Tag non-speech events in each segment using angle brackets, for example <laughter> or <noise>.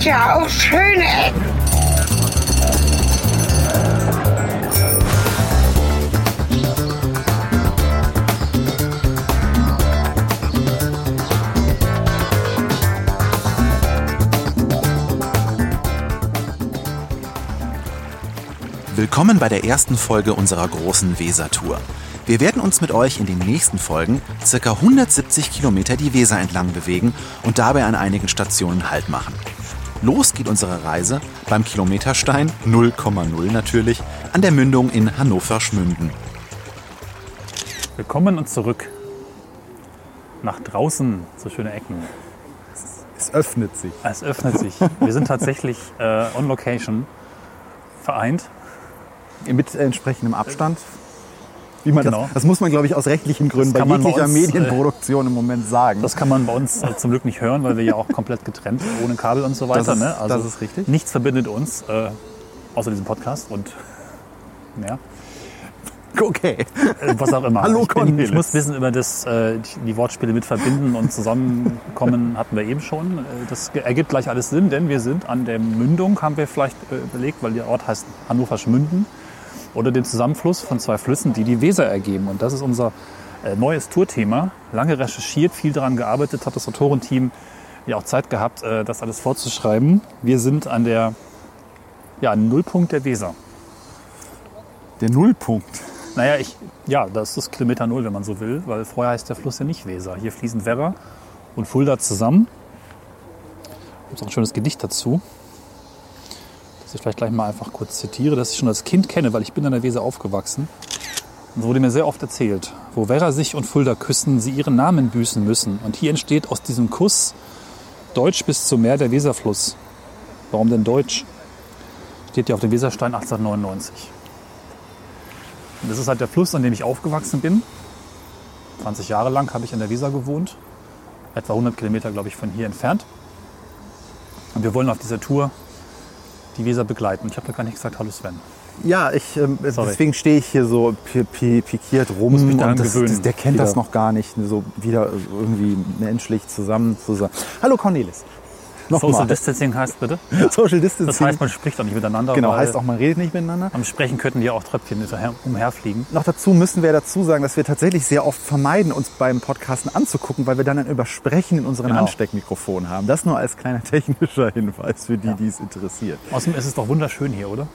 gibt ja auch schöne Ecken. Willkommen bei der ersten Folge unserer großen Weser-Tour. Wir werden uns mit euch in den nächsten Folgen ca. 170 Kilometer die Weser entlang bewegen und dabei an einigen Stationen Halt machen. Los geht unsere Reise beim Kilometerstein 0,0 natürlich an der Mündung in Hannover-Schmünden. Willkommen und zurück nach draußen, so schöne Ecken. Es öffnet sich. Es öffnet sich. Wir sind tatsächlich äh, on location vereint mit entsprechendem Abstand. Wie man Genau. das, das muss man, glaube ich, aus rechtlichen Gründen bei man bei jeglicher uns, äh, Medienproduktion im Moment sagen. Das kann man bei uns äh, zum Glück nicht hören, weil wir ja auch komplett getrennt, ohne Kabel und so weiter. Das ist- ne? das ist richtig. Nichts verbindet uns, äh, außer diesem Podcast und <laughs> ja, okay. äh, was auch immer. Hallo, ich, bin, ich muss wissen über das, äh, die- Wortspiele mit verbinden und zusammenkommen <laughs> hatten wir eben schon. Äh, Das ergibt gleich alles Sinn, denn wir sind an der Mündung, haben wir vielleicht äh, überlegt, weil der Ort heißt Hannoverschmünden oder dem Zusammenfluss von zwei Flüssen, die die Weser ergeben. Und das ist unser äh, neues Tourthema. Lange recherchiert, viel daran gearbeitet, hat das Autorenteam ja auch Zeit gehabt, äh, das alles vorzuschreiben. Wir sind an der ja, Nullpunkt der Weser. Der Nullpunkt. Naja, ich, ja, das ist Kilometer Null, wenn man so will, weil vorher heißt der Fluss ja nicht Weser. Hier fließen Werra und Fulda zusammen. Gibt es auch ein schönes Gedicht dazu, das ich vielleicht gleich mal einfach kurz zitiere, das ich schon als Kind kenne, weil ich bin an der Weser aufgewachsen. Und es wurde mir sehr oft erzählt, wo Werra sich und Fulda küssen, sie ihren Namen büßen müssen. Und hier entsteht aus diesem Kuss Deutsch bis zum Meer der Weserfluss. Warum denn Deutsch? Steht ja auf dem Weserstein 1899. Und das ist halt der Fluss, an dem ich aufgewachsen bin. 20 Jahre lang habe ich an der Weser gewohnt. Etwa 100 Kilometer, glaube ich, von hier entfernt. Und wir wollen auf dieser Tour die Weser begleiten. Ich habe da gar nicht gesagt, hallo Sven. Ja, ich, ähm, Sorry. deswegen stehe ich hier so pi pi pikiert rum. mich daran und das, gewöhnen, das, der kennt wieder. das noch gar nicht, so wieder irgendwie menschlich zusammen zu sein. Hallo Cornelis. Social Nochmal. Distancing heißt bitte? <laughs> Social Distancing. Das heißt, man spricht auch nicht miteinander. genau, heißt auch, man redet nicht miteinander. Am Sprechen könnten ja auch Tröpfchen umherfliegen. Noch dazu müssen wir dazu sagen, dass wir tatsächlich sehr oft vermeiden, uns beim Podcasten anzugucken, weil wir dann ein Übersprechen in unseren Genau. Ansteckmikrofonen haben. Das nur als kleiner technischer <laughs> Hinweis für die, die es interessiert. Außerdem ist es doch wunderschön hier, oder?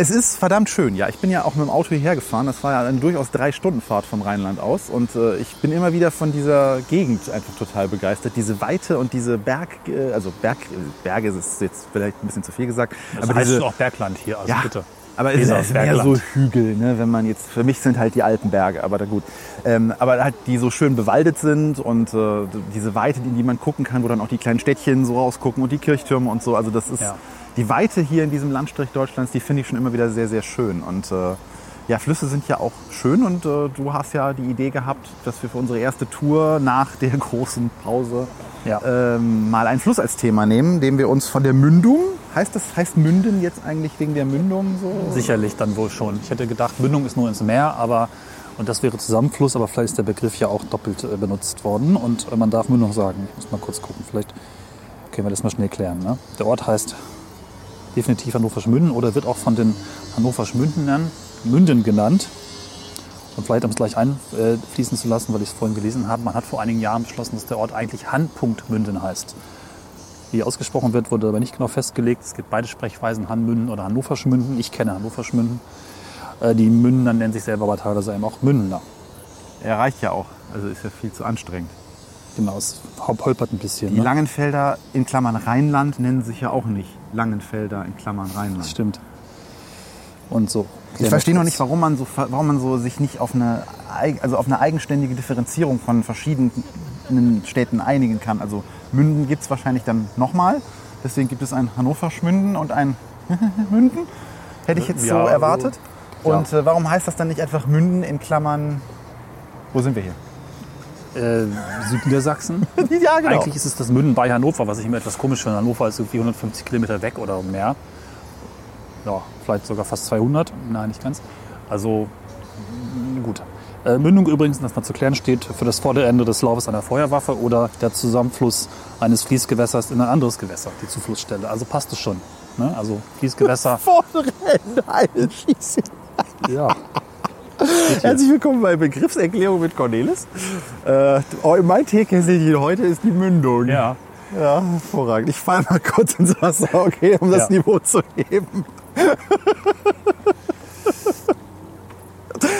Es ist verdammt schön, ja. Ich bin ja auch mit dem Auto hierher gefahren. Das war ja eine durchaus drei Stunden Fahrt vom Rheinland aus. Und äh, ich bin immer wieder von dieser Gegend einfach total begeistert. Diese Weite und diese Berg, äh, also Berg, äh, Berge ist jetzt vielleicht ein bisschen zu viel gesagt. Das aber heißt diese, auch Bergland hier, also ja, bitte. aber es ist mehr so. Hügel, ne, wenn man jetzt, für mich sind halt die Alpenberge, aber da gut. Ähm, aber halt, die so schön bewaldet sind und äh, diese Weite, in die man gucken kann, wo dann auch die kleinen Städtchen so rausgucken und die Kirchtürme und so. Also das ist Ja. Die Weite hier in diesem Landstrich Deutschlands, die finde ich schon immer wieder sehr, sehr schön. Und äh, ja, Flüsse sind ja auch schön und äh, du hast ja die Idee gehabt, dass wir für unsere erste Tour nach der <laughs> großen Pause Ja. ähm, mal einen Fluss als Thema nehmen, den wir uns von der Mündung, heißt das, heißt Münden jetzt eigentlich wegen der Mündung so? Sicherlich dann wohl schon. Ich hätte gedacht, Mündung ist nur ins Meer, aber und das wäre Zusammenfluss, aber vielleicht ist der Begriff ja auch doppelt äh, benutzt worden und äh, man darf Mündung sagen. Ich muss mal kurz gucken, vielleicht können wir das mal schnell klären. Ne? Der Ort heißt definitiv Hannoverschmünden oder wird auch von den Hannoverschmündenern Münden genannt. Und vielleicht, um es gleich einfließen zu lassen, weil ich es vorhin gelesen habe, man hat vor einigen Jahren beschlossen, dass der Ort eigentlich Hanpunkt Münden heißt. Wie ausgesprochen wird, wurde aber nicht genau festgelegt. Es gibt beide Sprechweisen, Hanmünden oder Hannoverschmünden. Ich kenne Hannoverschmünden. Äh, Die Mündener nennen sich selber aber teilweise eben auch Mündener. Er reicht ja auch, also ist ja viel zu anstrengend. Genau, es hol- holpert ein bisschen. Die ne? Langenfelder in Klammern Rheinland nennen sich ja auch nicht Langenfelder in Klammern Rheinland. Das stimmt. Und so. Ich verstehe noch nicht, warum man so, warum man so sich nicht auf eine, also auf eine eigenständige Differenzierung von verschiedenen Städten einigen kann. Also Münden gibt es wahrscheinlich dann nochmal. Deswegen gibt es ein Hannover-Schmünden und ein <laughs> Münden. Hätte ich jetzt Ja, so erwartet. ja. Und äh, warum heißt das dann nicht einfach Münden in Klammern? Wo sind wir hier? Äh, Südniedersachsen. <laughs> ja, genau. Eigentlich ist es das Münden bei Hannover, was ich immer etwas komisch finde. Hannover ist irgendwie 150 Kilometer weg oder mehr. Ja, vielleicht sogar fast 200. Nein, nicht ganz. Also, gut. Äh, Mündung übrigens, das mal zu klären, steht für das vordere Ende des Laufes einer Feuerwaffe oder der Zusammenfluss eines Fließgewässers in ein anderes Gewässer, die Zuflussstelle. Also passt es schon. Ne? Also Fließgewässer. <laughs> Vordere Ende, Alter, schieße. ja. <laughs> Herzlich willkommen bei Begriffserklärung mit Cornelis. Äh, oh, mein Teekesselchen heute ist die Mündung. Ja. Ja, hervorragend. Ich falle mal kurz ins Wasser, okay, um das Ja. Niveau zu heben.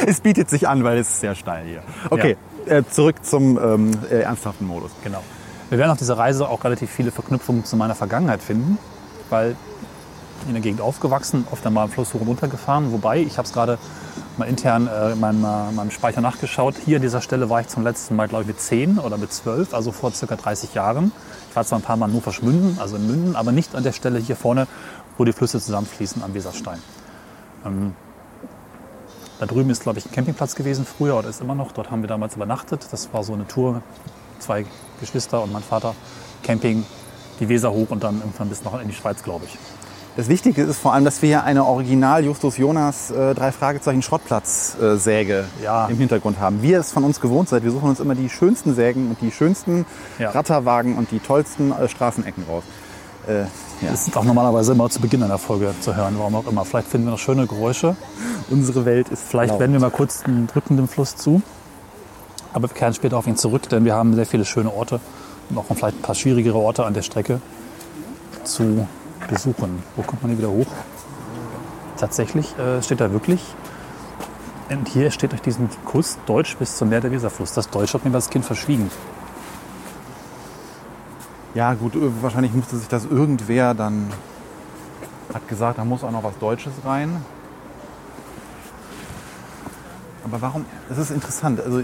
es bietet sich an, weil es ist sehr steil hier. Okay, äh, zurück zum ähm, äh, ernsthaften Modus. Genau. Wir werden auf dieser Reise auch relativ viele Verknüpfungen zu meiner Vergangenheit finden, weil in der Gegend aufgewachsen, oft einmal am Fluss hoch und runter gefahren. Wobei, ich habe es gerade mal intern äh, in meinem, äh, meinem Speicher nachgeschaut. Hier an dieser Stelle war ich zum letzten Mal, glaube ich, mit 10 oder mit 12, also vor circa 30 Jahren. Ich war zwar ein paar Mal nur verschwunden, also in Münden, aber nicht an der Stelle hier vorne, wo die Flüsse zusammenfließen am Weserstein. Ähm, da drüben ist, glaube ich, ein Campingplatz gewesen früher oder ist immer noch. Dort haben wir damals übernachtet. Das war so eine Tour, zwei Geschwister und mein Vater. Camping, die Weser hoch und dann irgendwann bis noch in die Schweiz, glaube ich. Das Wichtige ist vor allem, dass wir hier eine Original Justus Jonas äh, drei Fragezeichen Schrottplatz äh, Säge Ja. im Hintergrund haben. Wie ihr es von uns gewohnt seid, wir suchen uns immer die schönsten Sägen und die schönsten Ja. Ratterwagen und die tollsten äh, Straßenecken raus. Äh, ja. Das ist auch normalerweise immer zu Beginn einer Folge zu hören, warum auch immer. Vielleicht finden wir noch schöne Geräusche. Unsere Welt ist Vielleicht laut. wenden wir mal kurz den Drücken dem Fluss zu. Aber wir kehren später auf ihn zurück, denn wir haben sehr viele schöne Orte und auch vielleicht ein paar schwierigere Orte an der Strecke zu besuchen. Wo kommt man hier wieder hoch? Tatsächlich äh, steht da wirklich. Und hier steht durch diesen Kurs Deutsch bis zum Meer der Weserfluss. Das Deutsch hat mir als Kind verschwiegen. Ja gut, äh, wahrscheinlich musste sich das irgendwer dann hat gesagt, da muss auch noch was Deutsches rein. Aber warum? Das ist interessant. Also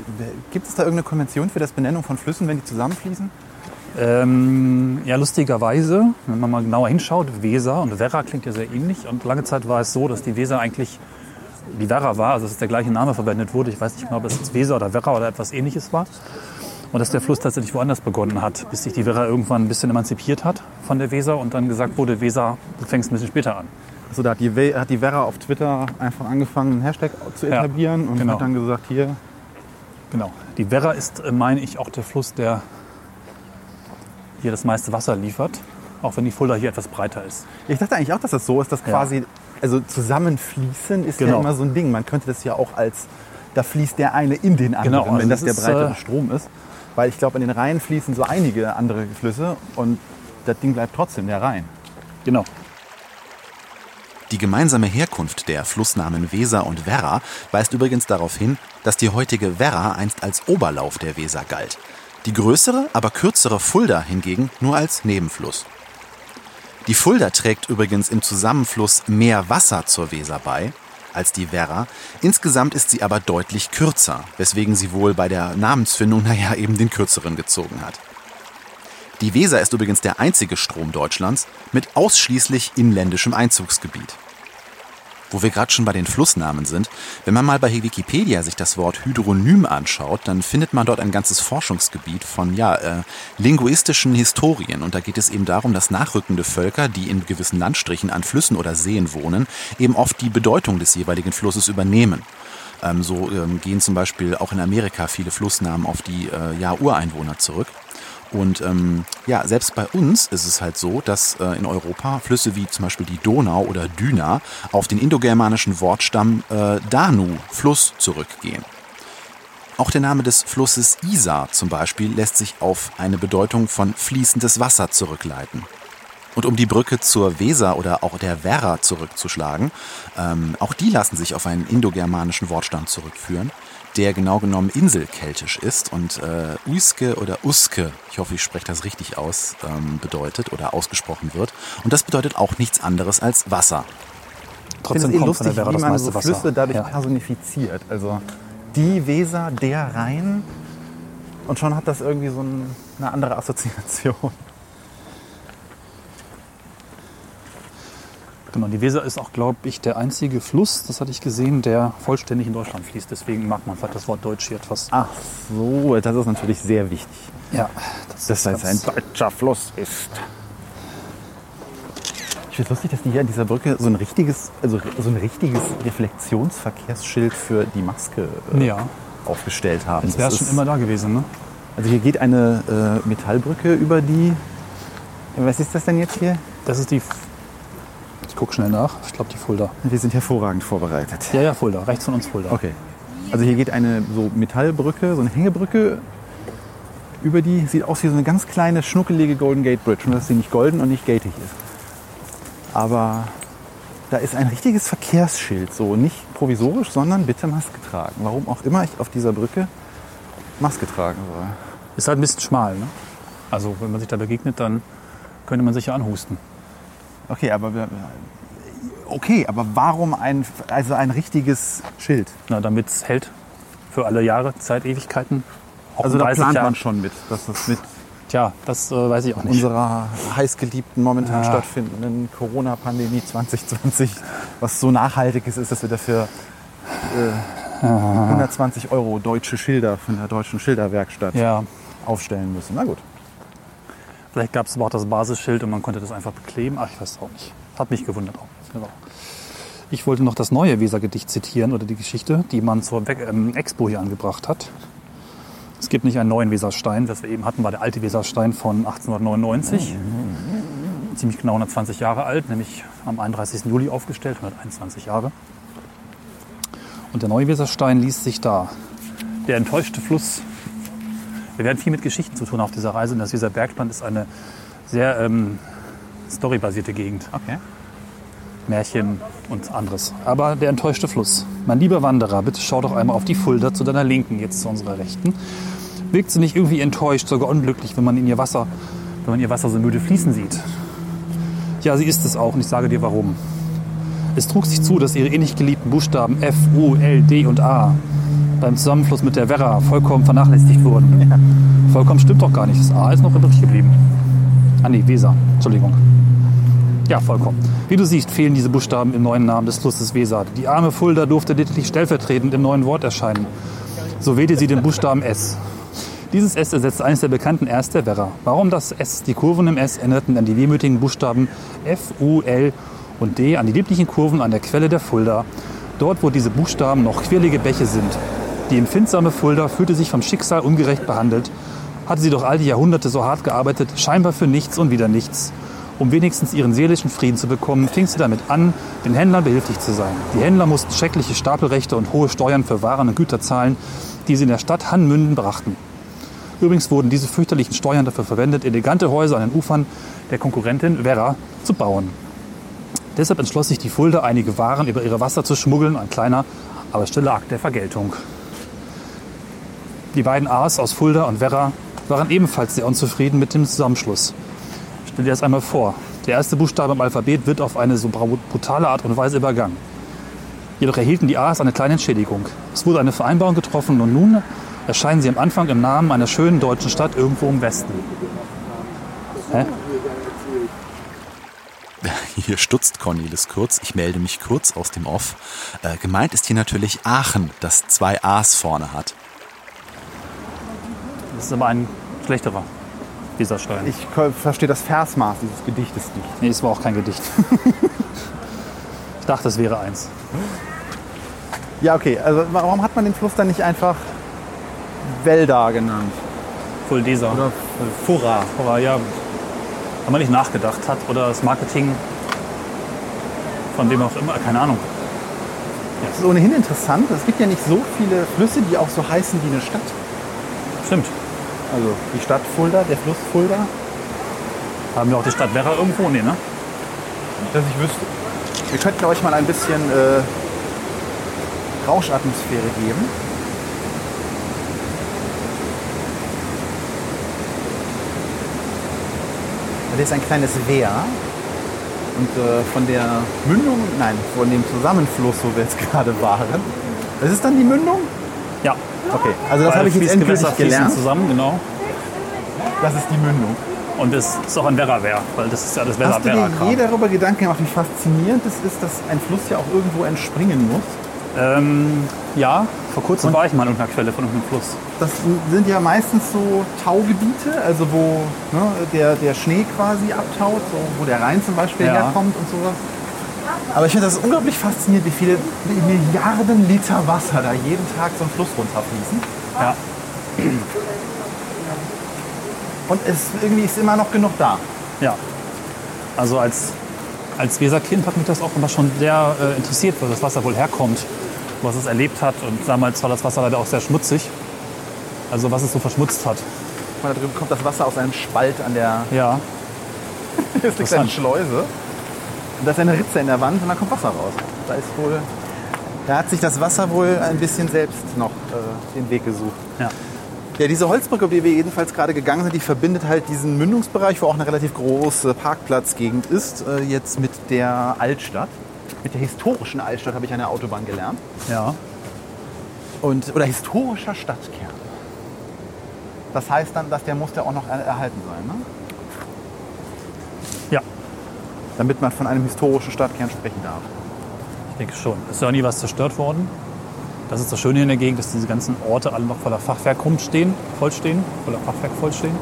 gibt es da irgendeine Konvention für das Benennung von Flüssen, wenn die zusammenfließen? Ähm, ja, lustigerweise, wenn man mal genauer hinschaut, Weser und Werra klingt ja sehr ähnlich. Und lange Zeit war es so, dass die Weser eigentlich die Werra war, also dass der gleiche Name verwendet wurde. Ich weiß nicht genau, ob es jetzt Weser oder Werra oder etwas ähnliches war. Und dass der Fluss tatsächlich woanders begonnen hat, bis sich die Werra irgendwann ein bisschen emanzipiert hat von der Weser und dann gesagt wurde, Weser, du fängst ein bisschen später an. Also da hat die, We- hat die Werra auf Twitter einfach angefangen, einen Hashtag zu Ja, etablieren und genau. hat dann gesagt, hier, Genau. Die Werra ist, äh, meine ich, auch der Fluss, der hier das meiste Wasser liefert, auch wenn die Fulda hier etwas breiter ist. ich dachte eigentlich auch, dass das so ist, dass Ja. quasi, also zusammenfließen ist ja Genau. immer so ein Ding. Man könnte das ja auch als, da fließt der eine in den anderen, Genau, also wenn das das der breitere äh, Strom ist. Weil ich glaube, in den Rhein fließen so einige andere Flüsse und das Ding bleibt trotzdem der Rhein. Genau. Die gemeinsame Herkunft der Flussnamen Weser und Werra weist übrigens darauf hin, dass die heutige Werra einst als Oberlauf der Weser galt. Die größere, aber kürzere Fulda hingegen nur als Nebenfluss. Die Fulda trägt übrigens im Zusammenfluss mehr Wasser zur Weser bei als die Werra. Insgesamt ist sie aber deutlich kürzer, weswegen sie wohl bei der Namensfindung naja eben den kürzeren gezogen hat. Die Weser ist übrigens der einzige Strom Deutschlands mit ausschließlich inländischem Einzugsgebiet. Wo wir gerade schon bei den Flussnamen sind, wenn man mal bei Wikipedia sich das Wort Hydronym anschaut, dann findet man dort ein ganzes Forschungsgebiet von ja, äh, linguistischen Historien. Und da geht es eben darum, dass nachrückende Völker, die in gewissen Landstrichen an Flüssen oder Seen wohnen, eben oft die Bedeutung des jeweiligen Flusses übernehmen. Ähm, so ähm, gehen zum Beispiel auch in Amerika viele Flussnamen auf die äh, ja, Ureinwohner zurück. Und ähm, ja, selbst bei uns ist es halt so, dass äh, in Europa Flüsse wie zum Beispiel die Donau oder Düna auf den indogermanischen Wortstamm äh, Danu, Fluss, zurückgehen. Auch der Name des Flusses Isar zum Beispiel lässt sich auf eine Bedeutung von fließendes Wasser zurückleiten. Und um die Brücke zur Weser oder auch der Werra zurückzuschlagen, ähm, auch die lassen sich auf einen indogermanischen Wortstamm zurückführen, der genau genommen inselkeltisch ist und äh, Uiske oder Uske, ich hoffe, ich spreche das richtig aus, ähm, bedeutet oder ausgesprochen wird. Und das bedeutet auch nichts anderes als Wasser. Ich Trotzdem finde es eh lustig, wie man so Wasser. Flüsse dadurch Ja. personifiziert. Also die Weser, der Rhein. Und schon hat das irgendwie so ein, eine andere Assoziation. Genau, die Weser ist auch, glaube ich, der einzige Fluss, das hatte ich gesehen, der vollständig in Deutschland fließt. Deswegen mag man vielleicht das Wort Deutsch hier etwas. Ach so, das ist natürlich sehr wichtig, Ja, das, dass das ein deutscher Fluss ist. Ich finde es lustig, dass die hier an dieser Brücke so ein richtiges, also so ein richtiges Reflexionsverkehrsschild für die Maske äh, Ja, aufgestellt haben. Das wäre schon immer da gewesen, ne? Also hier geht eine äh, Metallbrücke über die. Was ist das denn jetzt hier? Das ist die. Ich gucke schnell nach. Ich glaube, die Fulda. Wir sind hervorragend vorbereitet. Ja, ja, Fulda. Rechts von uns Fulda. Okay. Also hier geht eine so Metallbrücke, so eine Hängebrücke über die. Sieht aus wie so eine ganz kleine, schnuckelige Golden Gate Bridge. Nur dass sie nicht golden und nicht gatig ist. Aber da ist ein richtiges Verkehrsschild. So nicht provisorisch, sondern bitte Maske tragen. Warum auch immer ich auf dieser Brücke Maske tragen soll. Ist halt ein bisschen schmal, ne? Also, wenn man sich da begegnet, dann könnte man sich ja anhusten. Okay, aber wir, okay, aber warum ein also ein richtiges Schild? Na, damit es hält für alle Jahre, Zeit, Ewigkeiten. Auch Also da 30 plant Jahren. man schon mit, dass das mit Tja, das äh, weiß ich auch nicht. unserer heißgeliebten, momentan Ja. stattfindenden Corona-Pandemie 2020, was so nachhaltig ist, ist, dass wir dafür äh, 120 Euro deutsche Schilder von der deutschen Schilderwerkstatt Ja, aufstellen müssen. Na gut. Vielleicht gab es aber auch das Basisschild und man konnte das einfach bekleben. Ach, ich weiß es auch nicht. Hat mich gewundert auch. Genau. Ich wollte noch das neue Weser-Gedicht zitieren oder die Geschichte, die man zur We ähm, Expo hier angebracht hat. Es gibt nicht einen neuen Weserstein, das wir eben hatten, war der alte Weserstein von 1899. Ziemlich genau 120 Jahre alt, nämlich am 31. Juli aufgestellt, 121 Jahre. Und der neue Weserstein liest sich da. Der enttäuschte Fluss. Wir werden viel mit Geschichten zu tun auf dieser Reise. Und das Weser Bergland ist eine sehr ähm, storybasierte Gegend. Okay. Märchen und anderes. Aber der enttäuschte Fluss. Mein lieber Wanderer, bitte schau doch einmal auf die Fulda zu deiner Linken, jetzt zu unserer Rechten. Wirkt sie nicht irgendwie enttäuscht, sogar unglücklich, wenn man in ihr Wasser, wenn man ihr Wasser so müde fließen sieht? Ja, sie ist es auch und ich sage dir warum. Es trug sich zu, dass ihre innig geliebten Buchstaben F, U, L, D und A beim Zusammenfluss mit der Werra vollkommen vernachlässigt wurden. Vollkommen stimmt doch gar nicht. Das A ist noch übrig geblieben. Ah nee, Weser. Entschuldigung. Ja, vollkommen. Wie du siehst, fehlen diese Buchstaben im neuen Namen des Flusses Weser. Die arme Fulda durfte lediglich stellvertretend im neuen Wort erscheinen. So wählte sie den Buchstaben S. Dieses S ersetzt eines der bekannten Rs der Werra. Warum das S? Die Kurven im S erinnerten an die wehmütigen Buchstaben F, U, L und D, an die lieblichen Kurven an der Quelle der Fulda. Dort, wo diese Buchstaben noch quirlige Bäche sind. Die empfindsame Fulda fühlte sich vom Schicksal ungerecht behandelt, hatte sie doch all die Jahrhunderte so hart gearbeitet, scheinbar für nichts und wieder nichts. Um wenigstens ihren seelischen Frieden zu bekommen, fing sie damit an, den Händlern behilflich zu sein. Die Händler mussten schreckliche Stapelrechte und hohe Steuern für Waren und Güter zahlen, die sie in der Stadt Hannmünden brachten. Übrigens wurden diese fürchterlichen Steuern dafür verwendet, elegante Häuser an den Ufern der Konkurrentin Werra zu bauen. Deshalb entschloss sich die Fulda, einige Waren über ihre Wasser zu schmuggeln, ein kleiner, aber stiller Akt der Vergeltung. Die beiden A's aus Fulda und Werra waren ebenfalls sehr unzufrieden mit dem Zusammenschluss. Stell dir das einmal vor. Der erste Buchstabe im Alphabet wird auf eine so brutale Art und Weise übergangen. Jedoch erhielten die A's eine kleine Entschädigung. Es wurde eine Vereinbarung getroffen und nun erscheinen sie am Anfang im Namen einer schönen deutschen Stadt irgendwo im Westen. Hä? <laughs> Hier stutzt Cornelis kurz. Ich melde mich kurz aus dem Off. Äh, gemeint ist hier natürlich Aachen, das zwei A's vorne hat. Das ist aber ein schlechterer, dieser Stein. Ich verstehe das Versmaß dieses Gedichtes nicht. Nee, es war auch kein Gedicht. <laughs> ich dachte, es wäre eins. Ja, okay. Also warum hat man den Fluss dann nicht einfach Wälder genannt? Fuldeser. Oder Furra? Aber ja, wenn man nicht nachgedacht hat oder das Marketing von dem auch immer, keine Ahnung. Das ist ohnehin interessant. Es gibt ja nicht so viele Flüsse, die auch so heißen wie eine Stadt. Stimmt. Also die Stadt Fulda, der Fluss Fulda. Haben wir auch die Stadt Werra irgendwo? Nee, ne? Dass ich wüsste. Wir könnten euch mal ein bisschen äh, Rauschatmosphäre geben. Das ist ein kleines Wehr. Und äh, von der Mündung, nein, von dem Zusammenfluss, wo wir jetzt gerade waren. Das ist dann die Mündung? Ja. Okay, also das habe ich jetzt endgültig gelernt. zusammen, genau. Das ist die Mündung. Und es ist auch ein Werra-Wehr, weil das ist ja das werra Hast du dir werra je darüber Gedanken gemacht, wie faszinierend es ist, dass ein Fluss ja auch irgendwo entspringen muss? ähm, Ja, vor kurzem war ich mal an irgendeiner Quelle von irgendeinem Fluss. Das sind ja meistens so Taugebiete, also wo ne, der, der Schnee quasi abtaut, so, wo der Rhein zum Beispiel Ja. herkommt und sowas. Aber ich finde das unglaublich faszinierend, wie viele Milliarden Liter Wasser da jeden Tag so einen Fluss runterfließen. Ja. Und es irgendwie ist immer noch genug da. Ja. Also als, als Weserkind hat mich das auch immer schon sehr äh, interessiert, wo das Wasser wohl herkommt, was es erlebt hat. Und damals war das Wasser leider auch sehr schmutzig. Also was es so verschmutzt hat. Guck mal, da drüben kommt das Wasser aus einem Spalt an der. Ja. Hier ist eine Interessant. Schleuse. Und da ist eine Ritze in der Wand und da kommt Wasser raus. Da ist wohl. Da hat sich das Wasser wohl ein bisschen selbst noch äh, den Weg gesucht. Ja. Ja, diese Holzbrücke, auf die wir jedenfalls gerade gegangen sind, die verbindet halt diesen Mündungsbereich, wo auch eine relativ große Parkplatzgegend ist, äh, jetzt mit der Altstadt. Mit der historischen Altstadt habe ich an der Autobahn gelernt. Ja. Und, oder historischer Stadtkern. Das heißt dann, dass der muss ja auch noch er- erhalten sein, ne? Damit man von einem historischen Stadtkern sprechen darf. Ich denke schon. Es ist ja auch nie was zerstört worden. Das ist das Schöne in der Gegend, dass diese ganzen Orte alle noch voller Fachwerk rumstehen, vollstehen, voller Fachwerk vollstehen.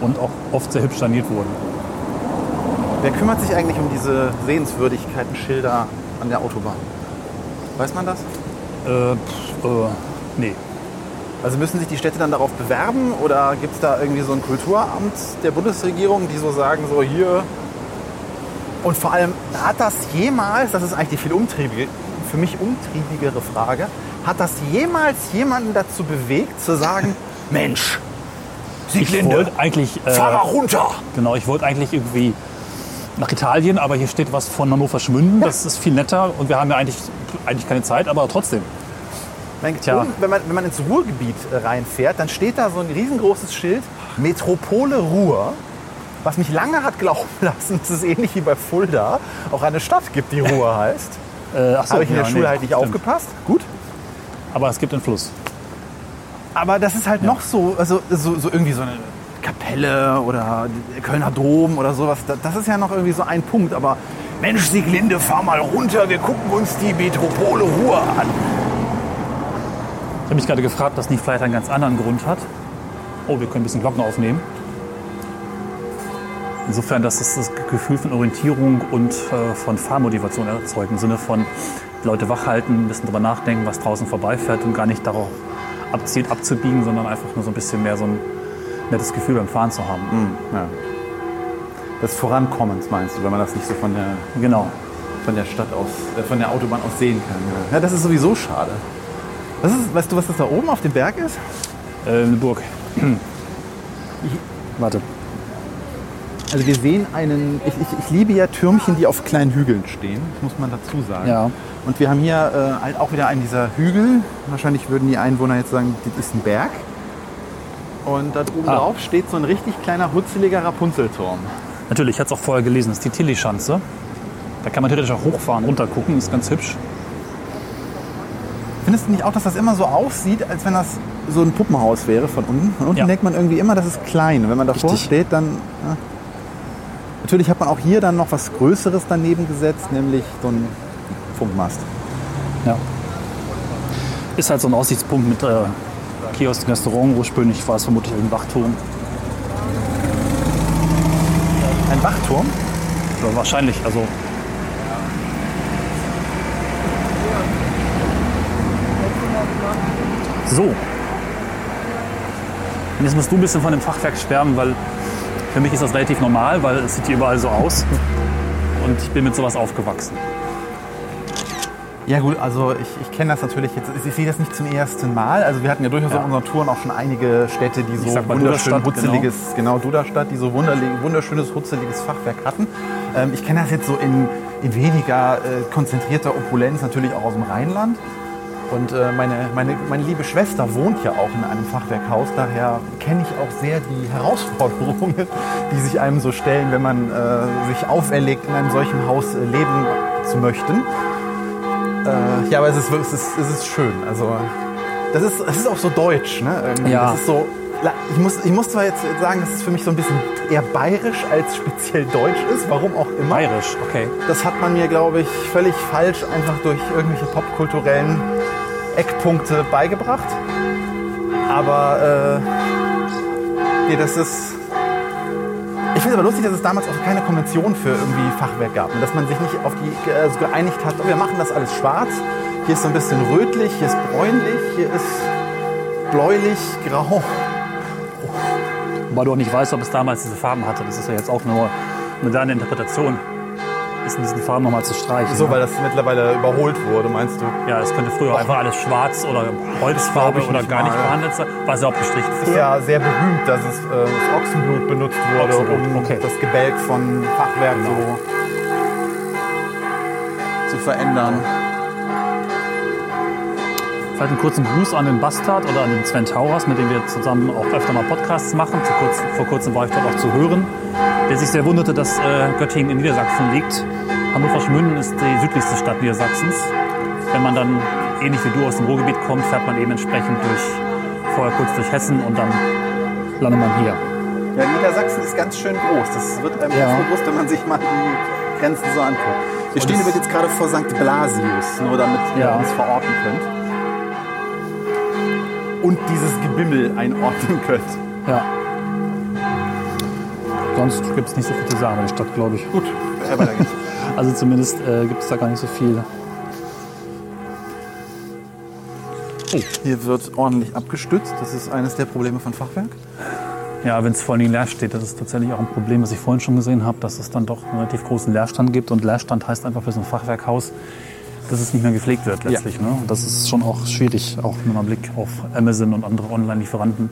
Und auch oft sehr hübsch saniert wurden. Wer kümmert sich eigentlich um diese Sehenswürdigkeiten, Schilder an der Autobahn? Weiß man das? Äh, pff, äh, nee. Also müssen sich die Städte dann darauf bewerben oder gibt es da irgendwie so ein Kulturamt der Bundesregierung, die so sagen, so hier. Und vor allem, hat das jemals, das ist eigentlich die viel umtriebige, für mich umtriebigere Frage, hat das jemals jemanden dazu bewegt, zu sagen, <laughs> Mensch, Ich Sieglinde, wollte eigentlich, äh, fahr mal runter. genau, ich wollte eigentlich irgendwie nach Italien, aber hier steht was von Hannover Schmünden. Das ist viel netter und wir haben ja eigentlich, eigentlich keine Zeit, aber trotzdem. Oben, wenn, man, wenn man ins Ruhrgebiet äh, reinfährt, dann steht da so ein riesengroßes Schild, Metropole Ruhr, was mich lange hat glauben <laughs> lassen, dass es ähnlich wie bei Fulda auch eine Stadt gibt, die Ruhr <laughs> heißt. Äh, ach so, Habe ich in der ja, Schule nee, halt nicht stimmt. aufgepasst. Gut. Aber es gibt einen Fluss. Aber das ist halt noch so, also so, so irgendwie so eine Kapelle oder der Kölner Dom oder sowas. Da- Das ist ja noch irgendwie so ein Punkt. Aber Mensch, Sieglinde, fahr mal runter, wir gucken uns die Metropole Ruhr an. Ich habe mich gerade gefragt, ob das nicht vielleicht einen ganz anderen Grund hat. Oh, wir können ein bisschen Glocken aufnehmen. Insofern, dass es das Gefühl von Orientierung und äh, von Fahrmotivation erzeugt. Im Sinne von Leute wachhalten, ein bisschen drüber nachdenken, was draußen vorbeifährt und gar nicht darauf abzielt, abzubiegen, sondern einfach nur so ein bisschen mehr so ein nettes Gefühl beim Fahren zu haben. Ja. Des Vorankommens meinst du, wenn man das nicht so von der, Genau. von der Stadt aus, äh, von der Autobahn aus sehen kann. Ja, das ist sowieso schade. Was ist, weißt du, was das da oben auf dem Berg ist? Äh, eine Burg. Warte. Also wir sehen einen, ich, ich, ich liebe ja Türmchen, die auf kleinen Hügeln stehen, das muss man dazu sagen. Ja. Und wir haben hier äh, halt auch wieder einen dieser Hügel. Wahrscheinlich würden die Einwohner jetzt sagen, das ist ein Berg. Und da oben Ah. drauf steht so ein richtig kleiner, hutzeliger Rapunzelturm. Natürlich, ich hatte es auch vorher gelesen, das ist die Tilly-Schanze. Da kann man theoretisch auch hochfahren, runtergucken, ist ganz hübsch. Findest du nicht auch, dass das immer so aussieht, als wenn das so ein Puppenhaus wäre von unten? Von unten Ja. denkt man irgendwie immer, das ist klein. Wenn man davor Richtig. steht, dann... Ja. Natürlich hat man auch hier dann noch was Größeres daneben gesetzt, nämlich so ein Funkmast. Ja. Ist halt so ein Aussichtspunkt mit äh, Kiosk, Restaurant. Ursprünglich war es vermutlich ein Wachturm. Ein Wachturm? Oder wahrscheinlich, also So. Und jetzt musst du ein bisschen von dem Fachwerk schwärmen, weil für mich ist das relativ normal, weil es sieht hier überall so aus. Und ich bin mit sowas aufgewachsen. Ja gut, also ich, ich kenne das natürlich jetzt, ich sehe das nicht zum ersten Mal. Also wir hatten ja durchaus Ja. auf unseren Touren auch schon einige Städte, die so wunderschön Duderstadt, hutzeliges, genau, Duderstadt, die so wunderschönes hutzeliges Fachwerk hatten. Ähm, ich kenne das jetzt so in, in weniger äh, konzentrierter Opulenz, natürlich auch aus dem Rheinland. Und äh, meine, meine, meine liebe Schwester wohnt ja auch in einem Fachwerkhaus, daher kenne ich auch sehr die Herausforderungen, die sich einem so stellen, wenn man äh, sich auferlegt, in einem solchen Haus äh, leben zu möchten. Äh, ja, aber es ist, es, ist, es ist schön. Also, das ist, es ist auch so deutsch. Ne? Irgendwie. Ja. Das ist so, ich, muss, ich muss zwar jetzt sagen, dass es für mich so ein bisschen eher bayerisch als speziell deutsch ist, warum auch immer. Bayerisch, okay. Das hat man mir, glaube ich, völlig falsch einfach durch irgendwelche popkulturellen Eckpunkte beigebracht. Aber äh, nee, das ist. Ich finde es aber lustig, dass es damals auch keine Konvention für irgendwie Fachwerk gab. Und dass man sich nicht auf die äh, geeinigt hat, oh, wir machen das alles schwarz. Hier ist so ein bisschen rötlich, hier ist bräunlich, hier ist bläulich, grau. Wobei du auch nicht weißt, ob es damals diese Farben hatte. Das ist ja jetzt auch eine moderne Interpretation. Ist in diesen Farben nochmal zu streichen. So, ne? weil das mittlerweile überholt wurde, meinst du? Ja, es könnte früher einfach alles schwarz oder Holzfarbe oder nicht gar nicht behandelt sein. War es ja auch gestrichen ist ja sehr berühmt, dass es äh, das Ochsenblut benutzt wurde, Ochsenblut, um okay. das Gebälk von Fachwerk so zu verändern. Vielleicht einen kurzen Gruß an den Bastard oder an den Sven Tauras, mit dem wir zusammen auch öfter mal Podcasts machen. Vor kurzem, vor kurzem war ich dort auch zu hören. Der sich sehr wunderte, dass äh, Göttingen in Niedersachsen liegt. Hannover-Schmünden ist die südlichste Stadt Niedersachsens. Wenn man dann ähnlich wie du aus dem Ruhrgebiet kommt, fährt man eben entsprechend durch, vorher kurz durch Hessen und dann landet man hier. Ja, Niedersachsen ist ganz schön groß. Das wird einem Ja. bewusst, wenn man sich mal die Grenzen so anguckt. Wir Und stehen übrigens gerade vor St. Blasius, nur damit ihr Ja. uns verorten könnt. Und dieses Gebimmel einordnen könnt. Ja. Sonst gibt es nicht so viel zu sagen über die Stadt, glaube ich. Gut, weiter geht's. Also zumindest äh, gibt es da gar nicht so viel. Hier wird ordentlich abgestützt. Das ist eines der Probleme von Fachwerk. Ja, wenn es vor allen Dingen leer steht, das ist tatsächlich auch ein Problem, was ich vorhin schon gesehen habe, dass es dann doch einen relativ großen Leerstand gibt. Und Leerstand heißt einfach für so ein Fachwerkhaus, dass es nicht mehr gepflegt wird letztlich. Ne? Und das ist schon auch schwierig, auch wenn man Blick auf Amazon und andere Online-Lieferanten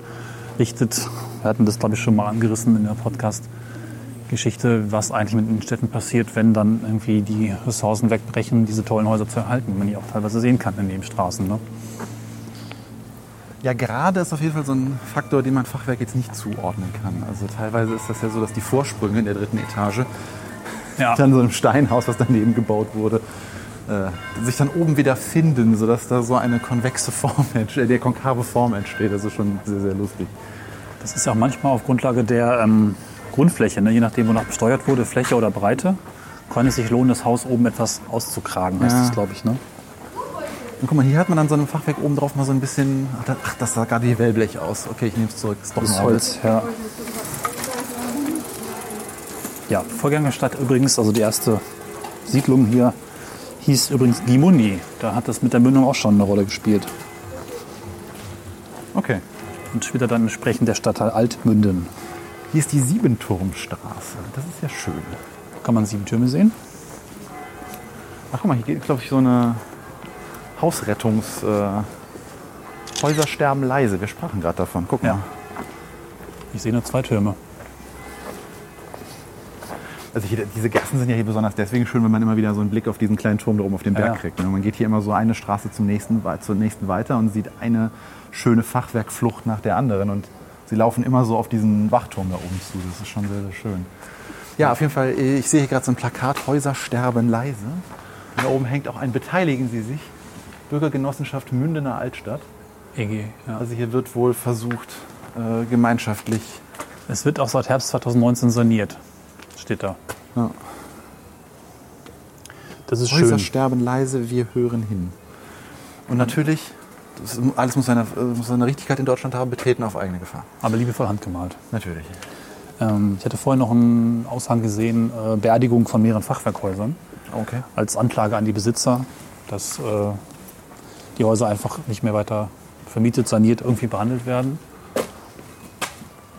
richtet. Wir hatten das, glaube ich, schon mal angerissen in der Podcast-Geschichte, was eigentlich mit den Städten passiert, wenn dann irgendwie die Ressourcen wegbrechen, diese tollen Häuser zu erhalten, man die auch teilweise sehen kann in den Straßen. Ne? Ja, gerade ist auf jeden Fall so ein Faktor, den man Fachwerk jetzt nicht zuordnen kann. Also teilweise ist das ja so, dass die Vorsprünge in der dritten Etage Ja. dann so einem Steinhaus, was daneben gebaut wurde, äh, sich dann oben wieder finden, sodass da so eine konvexe Form <laughs> entsteht, äh, der konkave Form entsteht. Das ist schon sehr, sehr lustig. Das ist ja auch manchmal auf Grundlage der ähm, Grundfläche, ne? je nachdem, wonach besteuert wurde, Fläche oder Breite, kann es sich lohnen, das Haus oben etwas auszukragen, heißt Ja. das, glaube ich. Ne? Und guck mal, hier hat man dann so einem Fachwerk oben drauf mal so ein bisschen. Ach, das- sah gerade wie Wellblech aus. Okay, ich nehme es zurück. Ist doch Das Holz, ja. Ja, Vorgängerstadt übrigens, also die erste Siedlung hier, hieß übrigens Gimundi. Da hat das mit der Mündung auch schon eine Rolle gespielt. Okay. Und später dann entsprechend der Stadtteil Altmünden. Hier ist die Siebenturmstraße. Das ist ja schön. Kann man sieben Türme sehen? Ach, guck mal, hier geht, glaube ich, so eine Hausrettungs. Äh, Häuser sterben leise. Wir sprachen gerade davon. Guck mal. Ja. Ich sehe nur zwei Türme. Also hier, diese Gassen sind ja hier besonders deswegen schön, wenn man immer wieder so einen Blick auf diesen kleinen Turm da oben auf den Berg Ja. kriegt. ne? Man geht hier immer so eine Straße zum nächsten, zur nächsten weiter und sieht eine schöne Fachwerkflucht nach der anderen. Und sie laufen immer so auf diesen Wachturm da oben zu. Das ist schon sehr, sehr schön. Ja, auf jeden Fall, ich sehe hier gerade so ein Plakat, Häuser sterben leise. Und da oben hängt auch ein Beteiligen Sie sich. Bürgergenossenschaft Mündener Altstadt. EG, ja. Also hier wird wohl versucht, äh, gemeinschaftlich Es wird auch seit Herbst 2019 saniert, steht da. Ja. Das ist Häuser schön. sterben leise, wir hören hin. Und natürlich, das, alles muss seine, muss seine Richtigkeit in Deutschland haben, betreten auf eigene Gefahr. Aber liebevoll handgemalt. Natürlich. Ähm, ich hatte vorhin noch einen Aushang gesehen, äh, Beerdigung von mehreren Fachwerkhäusern Okay. als Anklage an die Besitzer, dass äh, die Häuser einfach nicht mehr weiter vermietet, saniert, irgendwie behandelt werden.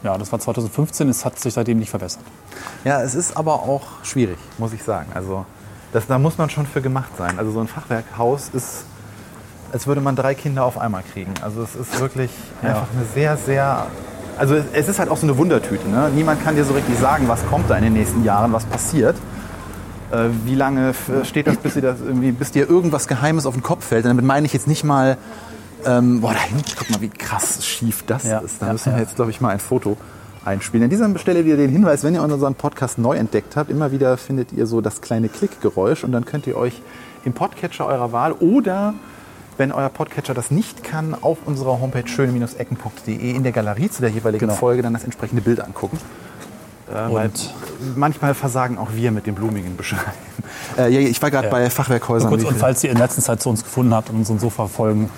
Ja, das war 2015, es hat sich seitdem nicht verbessert. Ja, es ist aber auch schwierig, muss ich sagen. Also das, da muss man schon für gemacht sein. Also so ein Fachwerkhaus ist, als würde man drei Kinder auf einmal kriegen. Also es ist wirklich einfach eine sehr, sehr... Also es- ist halt auch so eine Wundertüte. Ne? Niemand kann dir so richtig sagen, was kommt da in den nächsten Jahren, was passiert. Äh, wie lange steht das, bis dir, das bis dir irgendwas Geheimes auf den Kopf fällt? Und damit meine ich jetzt nicht mal, ähm, boah, da hinten, guck mal, wie krass schief das Ja, ist. Da ja, müssen wir jetzt, glaube ich, mal ein Foto einspielen. An dieser Stelle wieder den Hinweis, wenn ihr unseren Podcast neu entdeckt habt, immer wieder findet ihr so das kleine Klickgeräusch und dann könnt ihr euch im Podcatcher eurer Wahl oder wenn euer Podcatcher das nicht kann, auf unserer Homepage schöne-ecken.de in der Galerie zu der jeweiligen Genau. Folge dann das entsprechende Bild angucken. Äh, Und manchmal versagen auch wir mit dem blumigen Beschreiben. <laughs> Äh, ja, ich war gerade Ja. bei Fachwerkhäusern. Kurz, wie und falls ihr in letzter Zeit zu uns gefunden habt und unseren Sofa-Folgen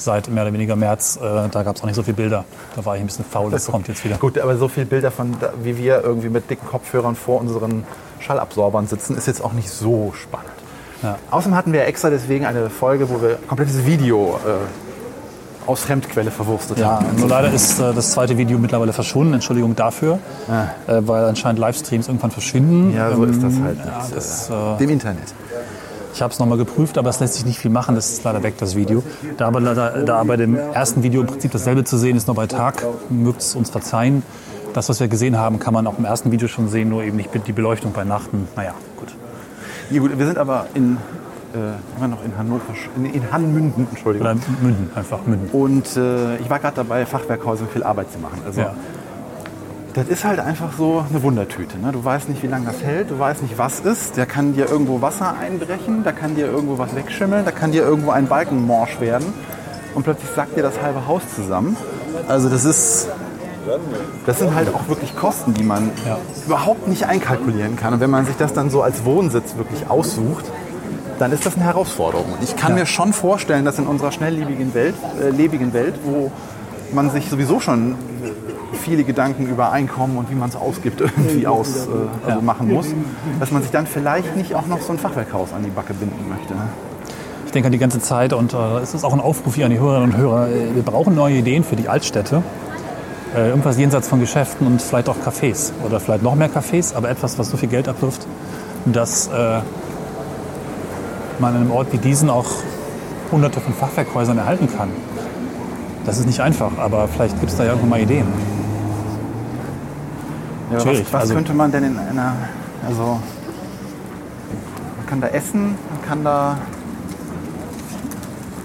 seit mehr oder weniger März. Äh, da gab es auch nicht so viele Bilder. Da war ich ein bisschen faul, das kommt jetzt wieder. Gut, aber so viele Bilder von, wie wir irgendwie mit dicken Kopfhörern vor unseren Schallabsorbern sitzen, ist jetzt auch nicht so spannend. Ja. Außerdem hatten wir extra deswegen eine Folge, wo wir komplettes Video äh, aus Fremdquelle verwurstet Ja, haben. nur leider ist äh, das zweite Video mittlerweile verschwunden. Entschuldigung dafür, äh, weil anscheinend Livestreams irgendwann verschwinden. Ja, so ist das halt Ja, das, äh, Dem Internet. Ich habe es nochmal geprüft, aber es lässt sich nicht viel machen. Das ist leider weg, das Video. Da aber leider, da bei dem ersten Video im Prinzip dasselbe zu sehen ist, noch bei Tag, mögt es uns verzeihen. Das, was wir gesehen haben, kann man auch im ersten Video schon sehen, nur eben nicht die Beleuchtung bei Nachten. Naja, gut. Ja, gut, wir sind aber in, äh, immer noch in Hannover, in, in Hanmünden, Entschuldigung. Oder Münden, einfach Münden. Und äh, ich war gerade dabei, Fachwerkhäusern viel Arbeit zu machen. Also, Ja. Das ist halt einfach so eine Wundertüte. Ne? Du weißt nicht, wie lange das hält, du weißt nicht, was ist. Da kann dir irgendwo Wasser einbrechen, da kann dir irgendwo was wegschimmeln, da kann dir irgendwo ein Balken morsch werden und plötzlich sackt dir das halbe Haus zusammen. Also das ist, das sind halt auch wirklich Kosten, die man Ja. überhaupt nicht einkalkulieren kann. Und wenn man sich das dann so als Wohnsitz wirklich aussucht, dann ist das eine Herausforderung. Und ich kann Ja. mir schon vorstellen, dass in unserer schnelllebigen Welt, äh, lebigen Welt, wo man sich sowieso schon viele Gedanken über Einkommen und wie man es ausgibt irgendwie aus, äh, also machen muss, dass man sich dann vielleicht nicht auch noch so ein Fachwerkhaus an die Backe binden möchte. Ne? Ich denke an die ganze Zeit und äh, es ist auch ein Aufruf hier an die Hörerinnen und Hörer. Äh, Wir brauchen neue Ideen für die Altstädte. Äh, irgendwas jenseits von Geschäften und vielleicht auch Cafés. Oder vielleicht noch mehr Cafés, aber etwas, was so viel Geld abwirft, dass äh, man an einem Ort wie diesen auch hunderte von Fachwerkhäusern erhalten kann. Das ist nicht einfach, aber vielleicht gibt es da ja irgendwann mal Ideen. Ja, was was also- könnte man denn in einer, also man kann da essen, man kann da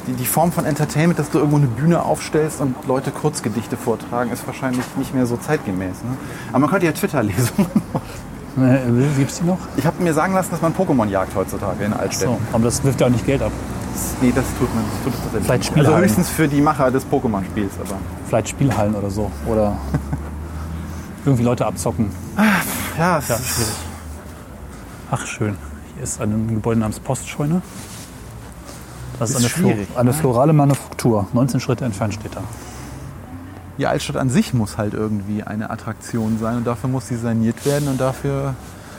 die, die Form von Entertainment, dass du irgendwo eine Bühne aufstellst und Leute Kurzgedichte vortragen, ist wahrscheinlich nicht mehr so zeitgemäß. Ne? Aber man könnte ja Twitter-Lesungen <laughs> machen. Gibt es die noch? Ich habe mir sagen lassen, dass man Pokémon jagt heutzutage in Altstädten. So, aber das wirft ja auch nicht Geld ab. Nee, das tut man das tut es tatsächlich Vielleicht. Spielhallen. Also höchstens für die Macher des Pokémon-Spiels. Aber Vielleicht Spielhallen oder so. Oder <laughs> irgendwie Leute abzocken. ja, es Ja, ist schwierig. Ach, schön. Hier ist ein Gebäude namens Postscheune. Das ist, Ist eine, Flo schwierig, eine ne? florale Manufaktur. 19 Schritte entfernt steht da. die Altstadt an sich muss halt irgendwie eine Attraktion sein und dafür muss sie saniert werden und dafür